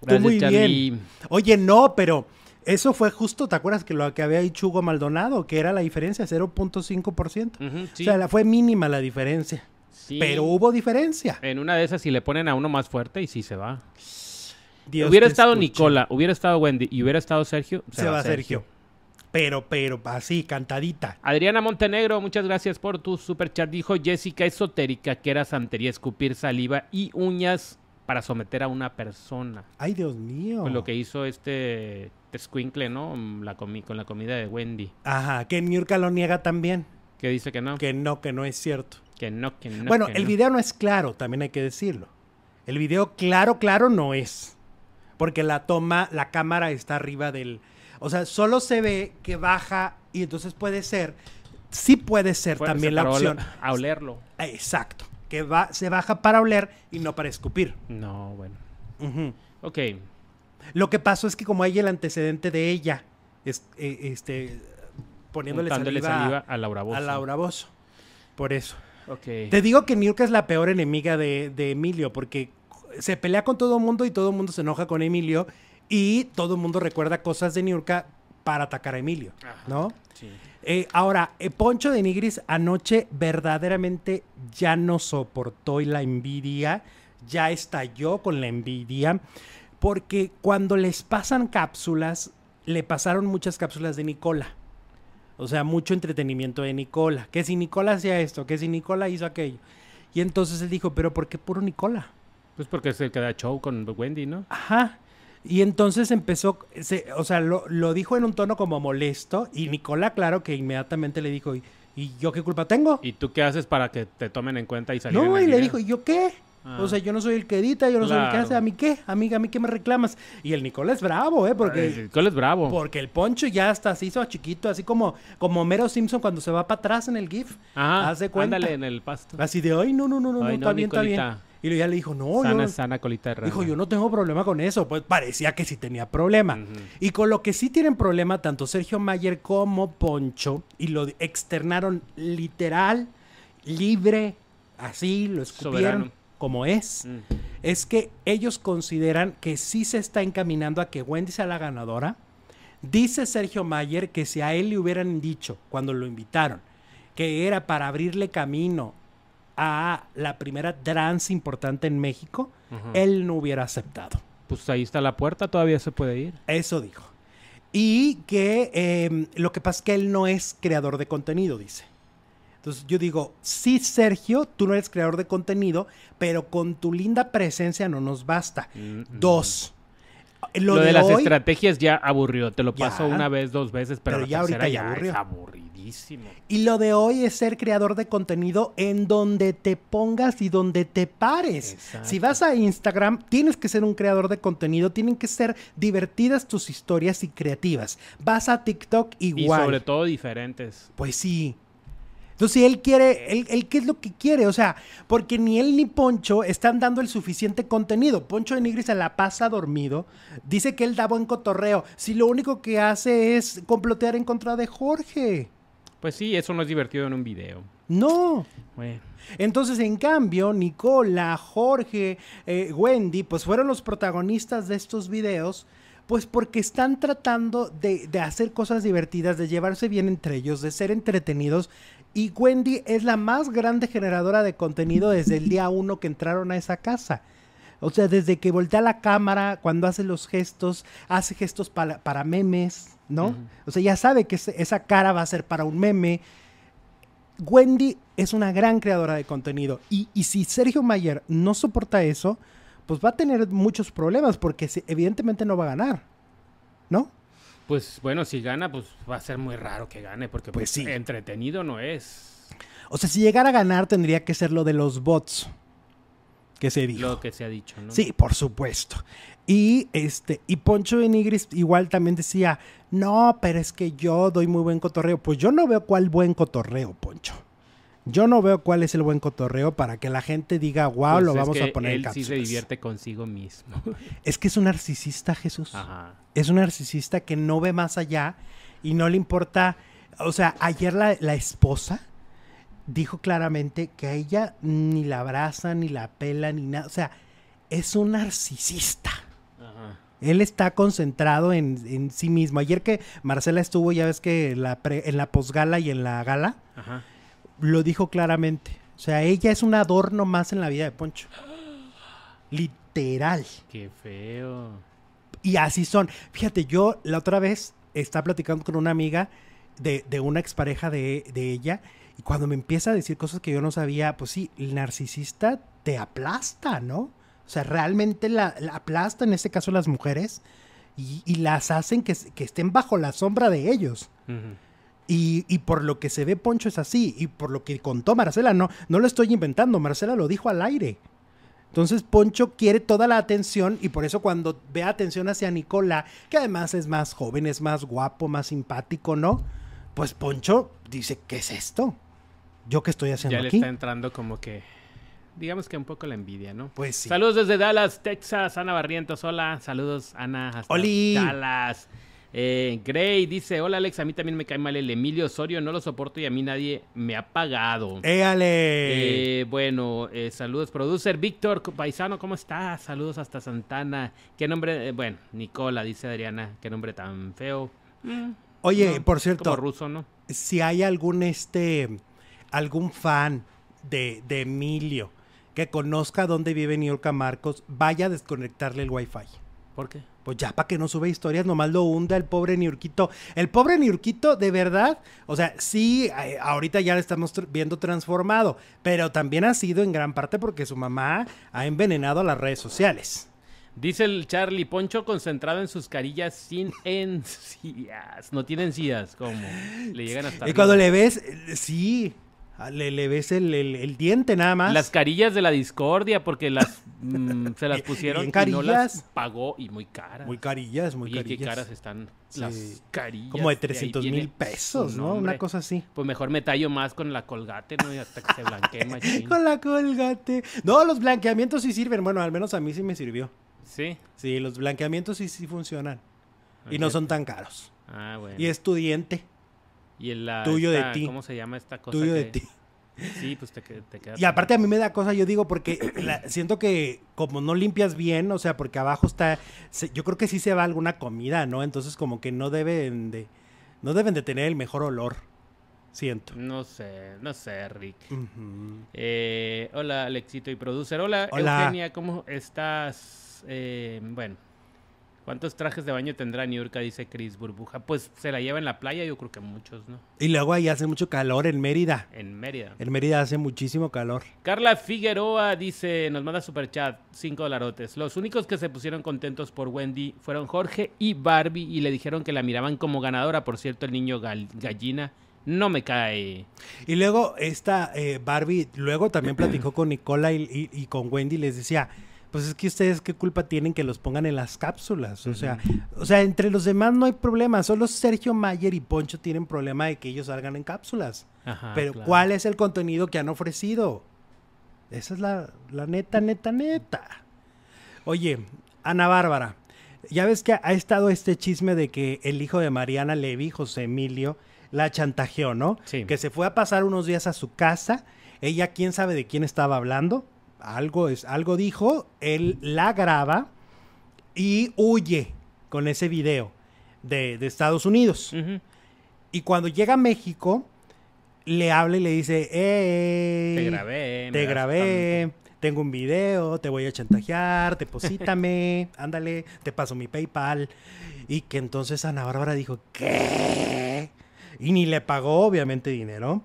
Tú Gracias, muy Charlie. bien. Oye, no, pero eso fue justo, ¿te acuerdas que lo que había dicho Hugo Maldonado? Que era la diferencia, 0.5%. Ujú, sí, O sea, la- fue mínima la diferencia. Sí. Pero hubo diferencia. En una de esas si le ponen a uno más fuerte y sí se va. Dios hubiera estado escuche. Nicola, hubiera estado Wendy y hubiera estado Sergio, Se, va Sergio. Pero, pero, así, cantadita. Adriana Montenegro, muchas gracias por tu super chat. Dijo Jessica esotérica que era santería escupir saliva y uñas para someter a una persona. Ay, Dios mío. Pues lo que hizo este Squinkle, ¿no? Mm, La comi- con la comida de Wendy. Ajá, que Niurka lo niega también. Que dice que no. Que no, que no es cierto. No, que no. bueno, que el no. video no es claro, también hay que decirlo. El video claro, claro no es. Porque la toma, la cámara está arriba del... O sea, solo se ve que baja y entonces puede ser... Sí puede ser también la opción. A olerlo. Exacto. Que va, se baja para oler y no para escupir. No, bueno. Ujú. Ok. Lo que pasó es que como hay el antecedente de ella, es- eh, este, poniéndole saliva, saliva a, Laura Bozzo. a Laura Bozzo. Por eso. Te digo que Niurka es la peor enemiga de, de Emilio, porque se pelea con todo el mundo y todo el mundo se enoja con Emilio y todo el mundo recuerda cosas de Niurka para atacar a Emilio, ¿no? Sí. Eh, ahora, eh, Poncho de Nigris anoche verdaderamente ya no soportó la envidia, ya estalló con la envidia, porque cuando les pasan cápsulas, le pasaron muchas cápsulas de Nicola. O sea, mucho entretenimiento de Nicola. Que si Nicola hacía esto, que si Nicola hizo aquello. Y entonces él dijo, pero ¿por qué puro Nicola? Pues porque es el que da show con Wendy, ¿no? Ajá. Y entonces empezó, se- o sea, lo, lo dijo en un tono como molesto y Nicola, claro que inmediatamente le dijo, ¿y, yo qué culpa tengo? ¿Y tú qué haces para que te tomen en cuenta y salir no, y le dijo, ¿y yo qué? Ah. O sea, yo no soy el que edita, yo no soy el que Claro. hace, ¿a mí qué? ¿A mí, a mí qué me reclamas? Y el Nicola es bravo, ¿eh? Porque... Ay, ¿Cuál es bravo? Porque el poncho ya hasta se hizo chiquito, así como, como Mero Simpson cuando se va para atrás en el GIF. Ajá, haz de cuenta. ándale en el pasto. Así de, ay, no, no, no, no, no, está bien, está bien. Y ya le dijo, no, sana, yo, sana colita de rana. dijo, yo no tengo problema con eso. Pues parecía que sí tenía problema. Y con lo que sí tienen problema tanto Sergio Mayer como Poncho, y lo externaron literal, libre, así, lo escupieron Soberano. Como es, Mm. es que ellos consideran que sí se está encaminando a que Wendy sea la ganadora. Dice Sergio Mayer que si a él le hubieran dicho cuando lo invitaron que era para abrirle camino a la primera trans importante en México, él no hubiera aceptado. Pues ahí está la puerta, todavía se puede ir. Eso dijo. Y que eh, lo que pasa es que él no es creador de contenido, dice. Entonces yo digo, sí, Sergio, tú no eres creador de contenido, pero con tu linda presencia no nos basta. Mm, Dos. Lo, de, las hoy- estrategias ya aburrió. Te lo Ya. paso una vez, dos veces, pero, Pero la ya ahorita ya aburrió. es aburridísimo. Y lo de hoy es ser creador de contenido en donde te pongas y donde te pares. Exacto. Si vas a Instagram, tienes que ser un creador de contenido, tienen que ser divertidas tus historias y creativas. Vas a TikTok Y igual. sobre todo diferentes. Pues sí. Entonces, si él quiere, él, él qué es lo que quiere, o sea, porque ni él ni Poncho están dando el suficiente contenido. Poncho de Nigris se la pasa dormido, dice que él da buen cotorreo, si lo único que hace es complotear en contra de Jorge. Pues sí, eso no es divertido en un video. No. Bueno. Entonces, en cambio, Nicola, Jorge, eh, Wendy, pues fueron los protagonistas de estos videos, pues porque están tratando de, de hacer cosas divertidas, de llevarse bien entre ellos, de ser entretenidos. Y Wendy es la más grande generadora de contenido desde el día uno que entraron a esa casa. O sea, desde que voltea la cámara, cuando hace los gestos, hace gestos para, para memes, ¿no? O sea, ya sabe que esa cara va a ser para un meme. Wendy es una gran creadora de contenido. Y, y si Sergio Mayer no soporta eso, pues va a tener muchos problemas porque evidentemente no va a ganar. ¿No? Pues bueno, si gana, pues va a ser muy raro que gane, porque Pues pues, sí. entretenido no es O sea, si llegara a ganar tendría que ser lo de los bots que se dijo. lo que se ha dicho, ¿no? Sí, por supuesto. Y este, y Poncho de Nigris igual también decía, no, pero es que yo doy muy buen cotorreo. Pues yo no veo cuál buen cotorreo, Poncho. Yo no veo cuál es el buen cotorreo para que la gente diga, wow, Pues lo vamos que a poner en él sí cápsulas. se divierte consigo mismo. Es que es un narcisista, Jesús. Ajá. Es un narcisista que no ve más allá y no le importa. O sea, ayer la, la esposa dijo claramente que a ella ni la abraza, ni la pela, ni nada. O sea, es un narcisista. Ajá. Él está concentrado en, en sí mismo. Ayer que Marcela estuvo, ya ves que la pre- en la posgala y en la gala, Ajá. Lo dijo claramente. O sea, ella es un adorno más en la vida de Poncho. Literal. Qué feo. Y así son. Fíjate, yo la otra vez estaba platicando con una amiga de, de una expareja de, de ella. Y cuando me empieza a decir cosas que yo no sabía, pues sí, el narcisista te aplasta, ¿no? O sea, realmente la, la aplasta, en este caso las mujeres, y, y las hacen que, que estén bajo la sombra de ellos. Ujú. Y, y por lo que se ve, Poncho es así. Y por lo que contó Marcela, no, no lo estoy inventando. Marcela lo dijo al aire. Entonces Poncho quiere toda la atención y por eso cuando ve atención hacia Nicola, que además es más joven, es más guapo, más simpático, ¿no? Pues Poncho dice, ¿qué es esto? ¿Yo qué estoy haciendo Ya le aquí? está entrando como que, digamos que un poco la envidia, ¿no? Pues sí. Saludos desde Dallas, Texas. Ana Barrientos, hola. Saludos, Ana, hasta Oli. Dallas. Eh, Gray dice, hola Alex, a mí también me cae mal el Emilio Osorio, no lo soporto y a mí nadie me ha pagado. ¡Éale! Eh, bueno, eh, saludos, producer Víctor Paisano, ¿cómo estás? Saludos hasta Santana. ¿Qué nombre? eh, bueno, Nicola, dice Adriana, qué nombre tan feo. Mm, Oye, no, por Como cierto, ruso, ¿no? si hay algún este algún fan de, de Emilio que conozca dónde vive Niurka Marcos, vaya a desconectarle el wifi. ¿Por qué? Pues ya para que no sube historias, nomás lo hunda el pobre Niurquito. El pobre Niurquito, de verdad, o sea, sí, eh, ahorita ya lo estamos viendo transformado, pero también ha sido en gran parte porque su mamá ha envenenado a las redes sociales. Dice el Charlie Poncho concentrado en sus carillas sin encías. No tiene encías, ¿cómo? Le llegan hasta Y cuando le ves, eh, sí, le, le ves el, el- el diente nada más. Las carillas de la discordia, porque las mm, se las pusieron y no las pagó y muy caras. Muy carillas, muy Oye, qué carillas. caras están Sí. las carillas. Como de ahí 300 viene mil pesos, ¿no? Una cosa así. Pues mejor me tallo más con la colgate, ¿no? Y hasta que se blanquee machín. Con la colgate. No, los blanqueamientos sí sirven. Bueno, al menos a mí sí me sirvió. Sí. Sí, los blanqueamientos sí, sí funcionan. Y no son tan caros. Ah, bueno. Y es tu diente, Y el, la- tuyo de ti. ¿Cómo se llama esta cosa? tuyo de ti. Sí, pues te, te queda. Y aparte a mí me da cosa, yo digo, porque la- siento que como no limpias bien, o sea, porque abajo está, se- yo creo que sí se va alguna comida, ¿no? Entonces como que no deben de, no deben de tener el mejor olor, siento. No sé, no sé, Rick. Eh, hola, Alexito y producer. Hola, Hola. Eugenia, ¿cómo estás? Eh, bueno, ¿cuántos trajes de baño tendrá Niurka? Dice Cris Burbuja. Pues se la lleva en la playa, yo creo que muchos, ¿no? Y luego ahí hace mucho calor en Mérida. En Mérida. En Mérida hace muchísimo calor. Carla Figueroa dice, nos manda super chat, 5 dolarotes. Los únicos que se pusieron contentos por Wendy fueron Jorge y Barbie y le dijeron que la miraban como ganadora. Por cierto, el niño gal- gallina no me cae. Y luego esta eh, Barbie, luego también platicó con Nicola y, y- y con Wendy y les decía, pues es que ustedes qué culpa tienen que los pongan en las cápsulas. O sea, o sea, entre los demás no hay problema. Solo Sergio Mayer y Poncho tienen problema de que ellos salgan en cápsulas. Ajá, Pero claro. ¿cuál es el contenido que han ofrecido? Esa es la, la neta, neta, neta. Oye, Ana Bárbara, ya ves que ha estado este chisme de que el hijo de Mariana Levy, José Emilio, la chantajeó, ¿no? Sí. Que se fue a pasar unos días a su casa. Ella, quién sabe de quién estaba hablando. Algo, es, algo dijo. Él la graba y huye con ese video de, de Estados Unidos. Y cuando llega a México, le habla y le dice, "Ey, Te grabé. te grabé, tengo un video, te voy a chantajear, deposítame, ándale, te paso mi PayPal. Y que entonces Ana Bárbara dijo, ¿qué? Y ni le pagó, obviamente, dinero.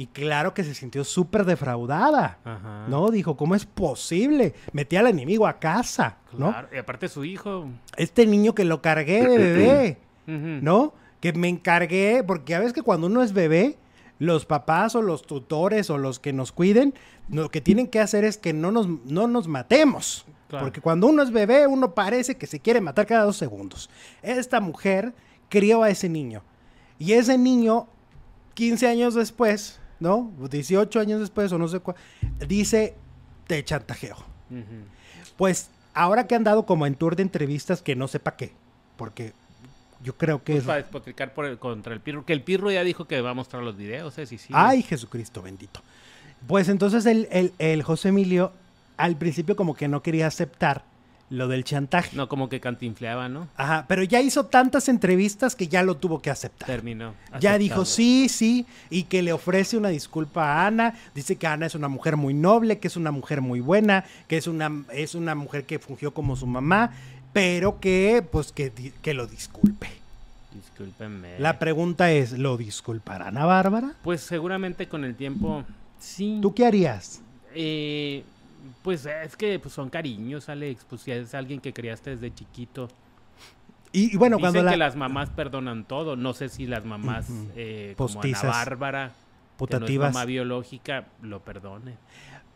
Y claro que se sintió súper defraudada. Ajá. ¿No? Dijo, ¿cómo es posible? Metí al enemigo a casa, ¿no? Claro, Y aparte su hijo. Este niño que lo cargué de bebé. ¿no? Que me encargué, porque a veces que cuando uno es bebé, los papás o los tutores o los que nos cuiden, lo que tienen que hacer es que no nos, no nos matemos. Claro. Porque cuando uno es bebé, uno parece que se quiere matar cada dos segundos. Esta mujer crió a ese niño. Y ese niño, 15 años después, ¿no? 18 años después o no sé cuál, dice, te chantajeo. Pues ahora que han dado como en tour de entrevistas que no sepa qué, porque yo creo que Pues es... para despotricar por el, contra el Pirro. Que el Pirro ya dijo que va a mostrar los videos, ¿eh? Sí, sí. Ay, Jesucristo bendito. Pues entonces el, el- el José Emilio al principio como que no quería aceptar lo del chantaje. No, como que cantinfleaba, ¿no? Ajá, pero ya hizo tantas entrevistas que ya lo tuvo que aceptar. Terminó. Ya dijo sí, sí, y que le ofrece una disculpa a Ana. Dice que Ana es una mujer muy noble, que es una mujer muy buena, que es una, es una mujer que fungió como su mamá, pero que, pues, que, que lo disculpe. Discúlpenme. La pregunta es, ¿lo disculpará Ana Bárbara? Pues seguramente con el tiempo, sí. ¿Tú qué harías? Eh, pues es que pues, son cariños, Alex. Pues si es alguien que criaste desde chiquito. Y, y bueno, Dicen cuando la... que las mamás perdonan todo. No sé si las mamás Ujú. eh, como Ana Postizas. Bárbara, que no es putativas. mamá biológica, lo perdone.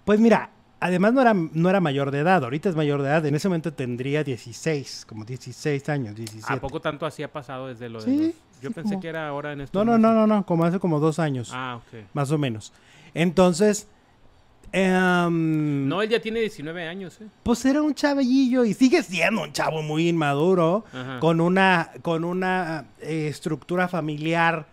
Pues mira, además no era, no era mayor de edad, ahorita es mayor de edad, en ese momento tendría 16, como 16 años, 17. ¿A poco tanto así ha pasado desde lo de Sí, los- Yo sí, pensé como- que era ahora en estos No, no, no, no, no, como hace como dos años, Ah, ok. más o menos. Entonces, em, No, él ya tiene 19 años, ¿eh? pues era un chavillillo y sigue siendo un chavo muy inmaduro, Ajá. con una, con una eh, estructura familiar,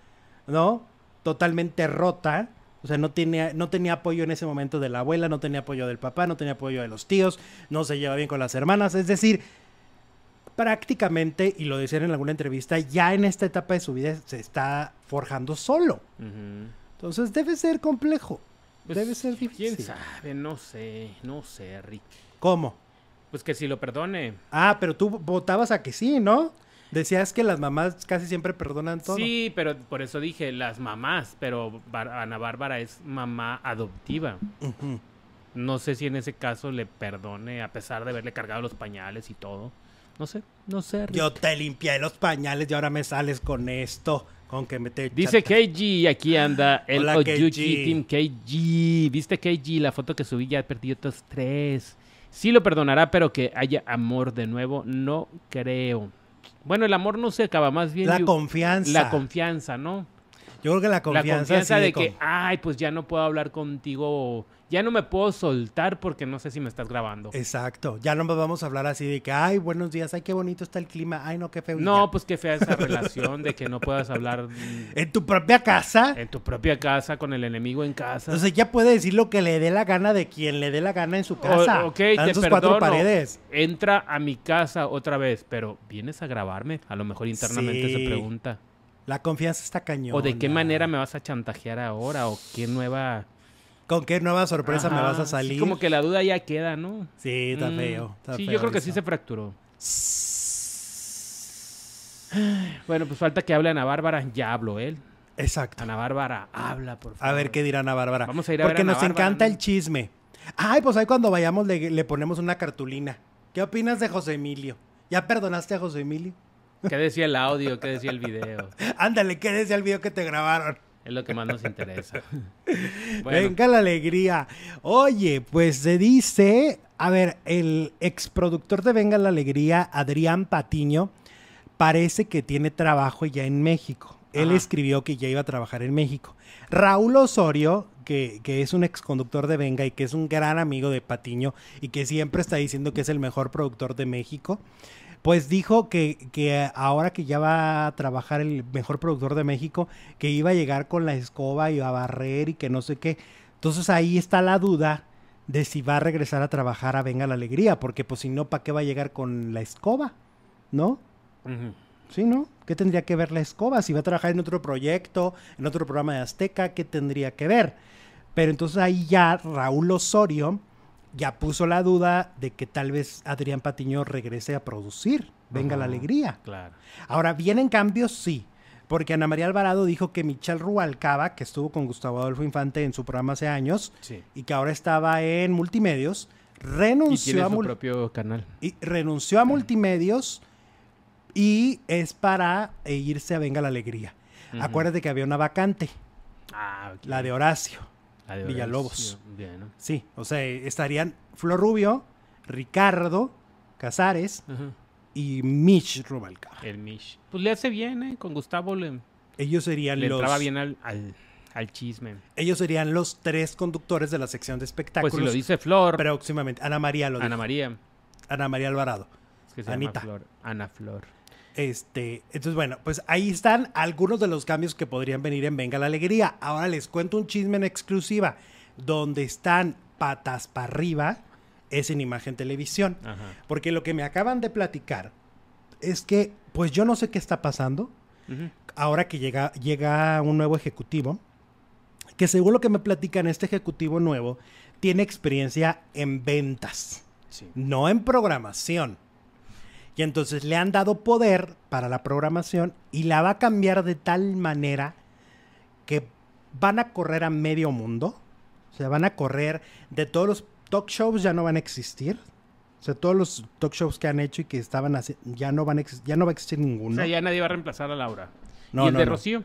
¿no? Totalmente rota. O sea, no tenía, no tenía apoyo en ese momento de la abuela, no tenía apoyo del papá, no tenía apoyo de los tíos, no se lleva bien con las hermanas. Es decir, prácticamente, y lo decían en alguna entrevista, ya en esta etapa de su vida se está forjando solo. Entonces debe ser complejo. Pues, debe ser difícil. ¿Quién sabe? No sé, no sé, Rick. ¿Cómo? Pues que si lo perdone. Ah, pero tú votabas a que sí, ¿no? Decías que las mamás casi siempre perdonan todo. Sí, pero por eso dije las mamás, pero Bar- Ana Bárbara es mamá adoptiva. No sé si en ese caso le perdone a pesar de haberle cargado los pañales y todo. No sé, no sé. Rick. Yo te limpié los pañales y ahora me sales con esto. Con que me te Dice KG, aquí anda el Hola, KG. Team KG. ¿Viste KG? La foto que subí ya perdí otros tres. Sí lo perdonará, pero que haya amor de nuevo, no creo. Bueno, el amor no se acaba, más bien La yo- confianza. la confianza, ¿no? Yo creo que la La confianza. confianza sí, de con- que, ay, pues ya no puedo hablar contigo, ya no me puedo soltar porque no sé si me estás grabando. Exacto. Ya no vamos a hablar así de que, ay, buenos días, ay, qué bonito está el clima, ay, no, qué feo. No, ya. pues qué fea esa relación de que no puedas hablar En tu propia casa. en tu propia casa con el enemigo en casa. Sea, ya puede decir lo que le dé la gana de quien le dé la gana en su casa. O- ok, Están te sus cuatro perdono. paredes. Entra a mi casa otra vez, pero ¿vienes a grabarme? A lo mejor internamente Sí. se pregunta. La confianza está cañón. ¿O de qué manera me vas a chantajear ahora? ¿O qué nueva... ¿Con qué nueva sorpresa me vas a sí, salir? como que la duda ya queda, ¿no? Sí, está Mm, feo. está sí, feo yo creo que sí se fracturó. Bueno, pues falta que hable Ana Bárbara. Ya habló él. Exacto. Ana Bárbara, habla, por favor. A ver qué dirá Ana Bárbara. Vamos a ir a ver Porque a Ana nos Bárbara, encanta ¿no? el chisme. Ay, pues ahí cuando vayamos le, le ponemos una cartulina. ¿Qué opinas de José Emilio? ¿Ya perdonaste a José Emilio? ¿Qué decía el audio? ¿Qué decía el video? Ándale, ¿qué decía el video que te grabaron? Es lo que más nos interesa. Bueno, Venga la alegría. Oye, pues se dice, a ver, el exproductor de Venga la Alegría, Adrián Patiño, parece que tiene trabajo ya en México. Él Ajá. escribió que ya iba a trabajar en México. Raúl Osorio, que, que es un exconductor de Venga y que es un gran amigo de Patiño y que siempre está diciendo que es el mejor productor de México, Pues dijo que, que ahora que ya va a trabajar el mejor productor de México, que iba a llegar con la escoba y a barrer y que no sé qué. Entonces ahí está la duda de si va a regresar a trabajar a Venga la Alegría, porque pues si no, ¿para qué va a llegar con la escoba? ¿No? Sí, ¿no? ¿Qué tendría que ver la escoba? Si va a trabajar en otro proyecto, en otro programa de Azteca, ¿qué tendría que ver? Pero entonces ahí ya Raúl Osorio ya puso la duda de que tal vez Adrián Patiño regrese a producir. Venga la alegría. Claro. Ahora, ¿vienen cambios? Sí. Porque Ana María Alvarado dijo que Michelle Rubalcaba, que estuvo con Gustavo Adolfo Infante en su programa hace años Sí. y que ahora estaba en Multimedios, Y renunció tiene a su propio canal. y renunció a Multimedios y es para eh, irse a Venga la Alegría. Acuérdate que había una vacante, Ah, la de Horacio. Villalobos. Horacio. Bien, ¿no? Sí, o sea, estarían Flor Rubio, Ricardo, Casares Ajá. y Mitch Rubalcaba. El Mish. Pues le hace bien, ¿eh? Con Gustavo le, Ellos serían le los entraba bien al, al, al chisme. ellos serían los tres conductores de la sección de Pues espectáculos. si lo dice Flor, próximamente. Ana María lo Ana dijo. María. Ana María Alvarado. Es que se Anita. llama Flor. Ana Flor. Este, entonces bueno, pues ahí están algunos de los cambios que podrían venir en Venga la Alegría. Ahora les cuento un chisme en exclusiva. Donde están patas para arriba es en Imagen Televisión. Ajá. Porque lo que me acaban de platicar es que, pues yo no sé qué está pasando. Ahora que llega, llega un nuevo ejecutivo, que según lo que me platican, este ejecutivo nuevo tiene experiencia en ventas Sí. no en programación. Y entonces le han dado poder para la programación y la va a cambiar de tal manera que van a correr a medio mundo. O sea, van a correr de todos los talk shows ya no van a existir. O sea, todos los talk shows que han hecho y que estaban así, ya no van a ya no va a existir O ninguno. sea, ya nadie va a reemplazar a Laura. No, ¿Y el no, de no. Rocío?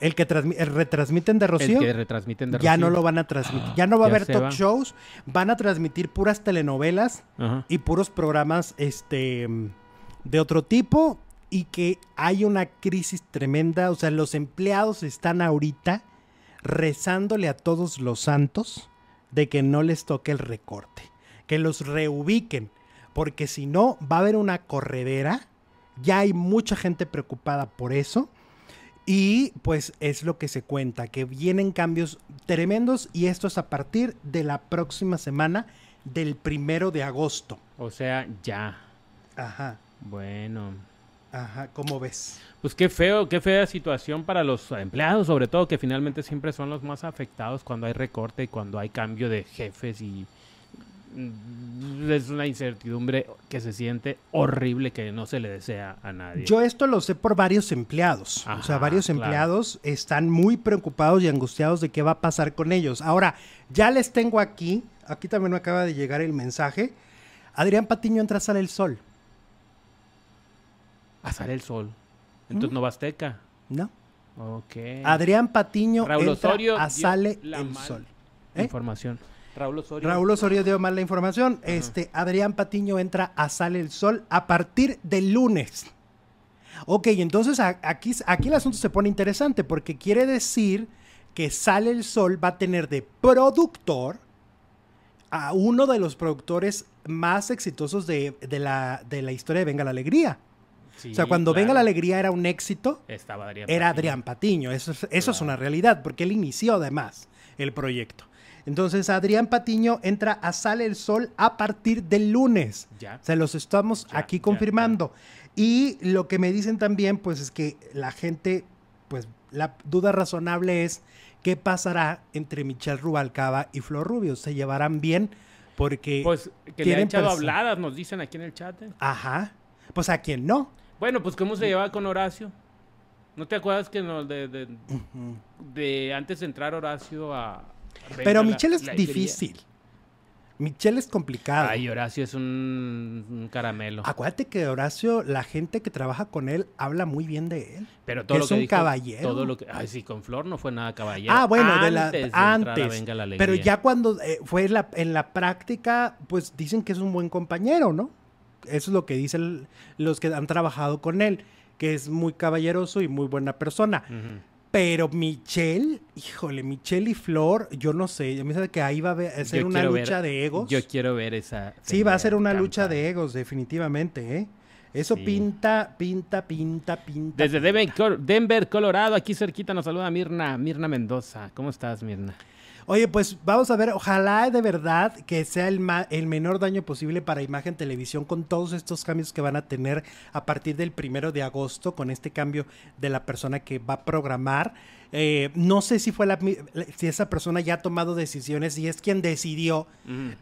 El que el retransmiten de Rocío. El que retransmiten de ya Rocío. no lo van a transmitir. Ya no va a ya haber talk va. shows. Van a transmitir puras telenovelas Ajá. y puros programas este de otro tipo y que hay una crisis tremenda, o sea, los empleados están ahorita rezándole a todos los santos de que no les toque el recorte, que los reubiquen, porque si no va a haber una corredera, ya hay mucha gente preocupada por eso. Y pues es lo que se cuenta, que vienen cambios tremendos y esto es a partir de la próxima semana del primero de agosto. O sea, ya. Ajá, Bueno. ajá, ¿cómo ves? Pues qué feo, qué fea situación para los empleados, sobre todo que finalmente siempre son los más afectados cuando hay recorte y cuando hay cambio de jefes y es una incertidumbre que se siente horrible que no se le desea a nadie. Yo esto lo sé por varios empleados. o sea, varios claro. empleados están muy preocupados y angustiados de qué va a pasar con ellos. Ahora, ya les tengo aquí, aquí también me acaba de llegar el mensaje. Adrián Patiño entra a Sale el Sol. a sale el sol. Entonces no va Azteca. ¿No? Ok. Adrián Patiño Raúl entra Osorio a dio Sale el mal Sol. ¿Eh? Información. Raúl Osorio. Raúl Osorio dio mal la información. Este, Adrián Patiño entra a Sale el Sol a partir del lunes. Ok, entonces aquí, aquí el asunto se pone interesante porque quiere decir que Sale el Sol va a tener de productor a uno de los productores más exitosos de, de la, de la historia de Venga la Alegría. Sí, o sea, cuando claro. Venga la Alegría era un éxito, Estaba Adrián. era Patiño. Adrián Patiño. Eso, es- eso es una realidad, porque él inició además el proyecto. Entonces, Adrián Patiño entra a Sale el Sol a partir del lunes. Ya. Se los estamos Ya, aquí ya, confirmando. Y lo que me dicen también, pues es que la gente, pues la duda razonable es qué pasará entre Michelle Rubalcaba y Flor Rubio. ¿Se llevarán bien? Porque... Pues que le ha tienen echado habladas, nos dicen aquí en el chat. ¿eh? Ajá. Pues a quien no. Bueno, pues ¿cómo se llevaba con Horacio? ¿No te acuerdas que no, de, de, de antes de entrar Horacio a... Pero la- Michelle es la difícil. Michelle es complicada. Ay, Horacio es un, un caramelo. Acuérdate que Horacio, la gente que trabaja con él, habla muy bien de él. Pero todo es lo que un dijo- caballero. Todo lo que, ay, sí, con Flor no fue nada caballero. Ah, bueno, de la, Antes de entrar a antes. Venga la pero ya cuando eh, fue la- en la práctica, pues dicen que es un buen compañero, ¿no? Eso es lo que dicen los que han trabajado con él, que es muy caballeroso y muy buena persona. Ujú. Pero Michelle, híjole, Michelle y Flor, yo no sé, a mí que ahí va a ser Yo una ver- lucha de egos. Yo quiero ver esa... Sí, va a ser una lucha de egos, definitivamente, ¿eh? Eso Sí. pinta, pinta, pinta, pinta. Desde Denver, Colorado, aquí cerquita nos saluda Mirna, Mirna Mendoza. ¿Cómo estás, Mirna? Oye, pues vamos a ver, ojalá de verdad que sea el, ma- el menor daño posible para imagen televisión con todos estos cambios que van a tener a partir del primero de agosto, con este cambio de la persona que va a programar. Eh, no sé si fue la, si esa persona ya ha tomado decisiones y es quien decidió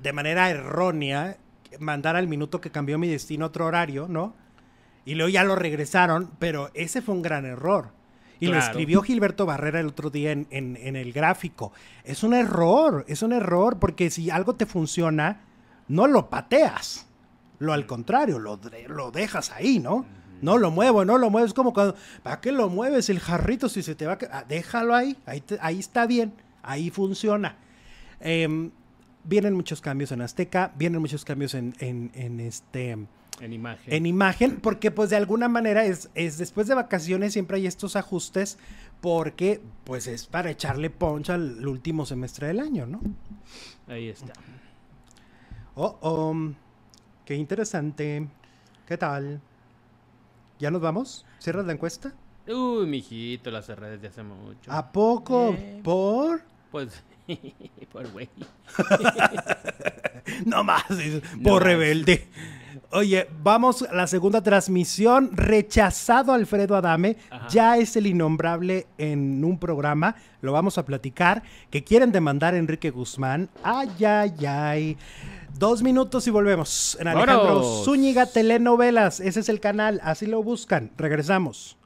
de manera errónea mandar al minuto que cambió mi destino a otro horario, ¿no? Y luego ya lo regresaron, pero ese fue un gran error. Y lo escribió Gilberto Barrera el otro día en, en- en el gráfico. Es un error, es un error, porque si algo te funciona, no lo pateas. Lo al contrario, lo, lo dejas ahí, ¿no? No lo muevo, no lo mueves. como cuando, ¿para qué lo mueves el jarrito si se te va a... ah, déjalo ahí, ahí, te- ahí está bien, ahí funciona. Em, vienen muchos cambios en Azteca, vienen muchos cambios en, en- en este En imagen. en imagen, porque pues de alguna manera es, es después de vacaciones siempre hay estos ajustes porque pues es para echarle punch al último semestre del año, ¿no? Ahí está. Oh, oh, qué interesante. ¿Qué tal? ¿Ya nos vamos? ¿Cierras la encuesta? Uy, mijito, la cerré desde hace mucho. ¿A poco? Eh. ¿Por? Pues, por güey. No más, No por más. Oye, vamos a la segunda transmisión. Rechazado Alfredo Adame. Ajá. Ya es el innombrable en un programa. Lo vamos a platicar. Que quieren demandar a Enrique Guzmán. Ay, ay, ay. Dos minutos y volvemos. En Alejandro ¡Vámonos! Zúñiga Telenovelas. Ese es el canal. Así lo buscan. Regresamos.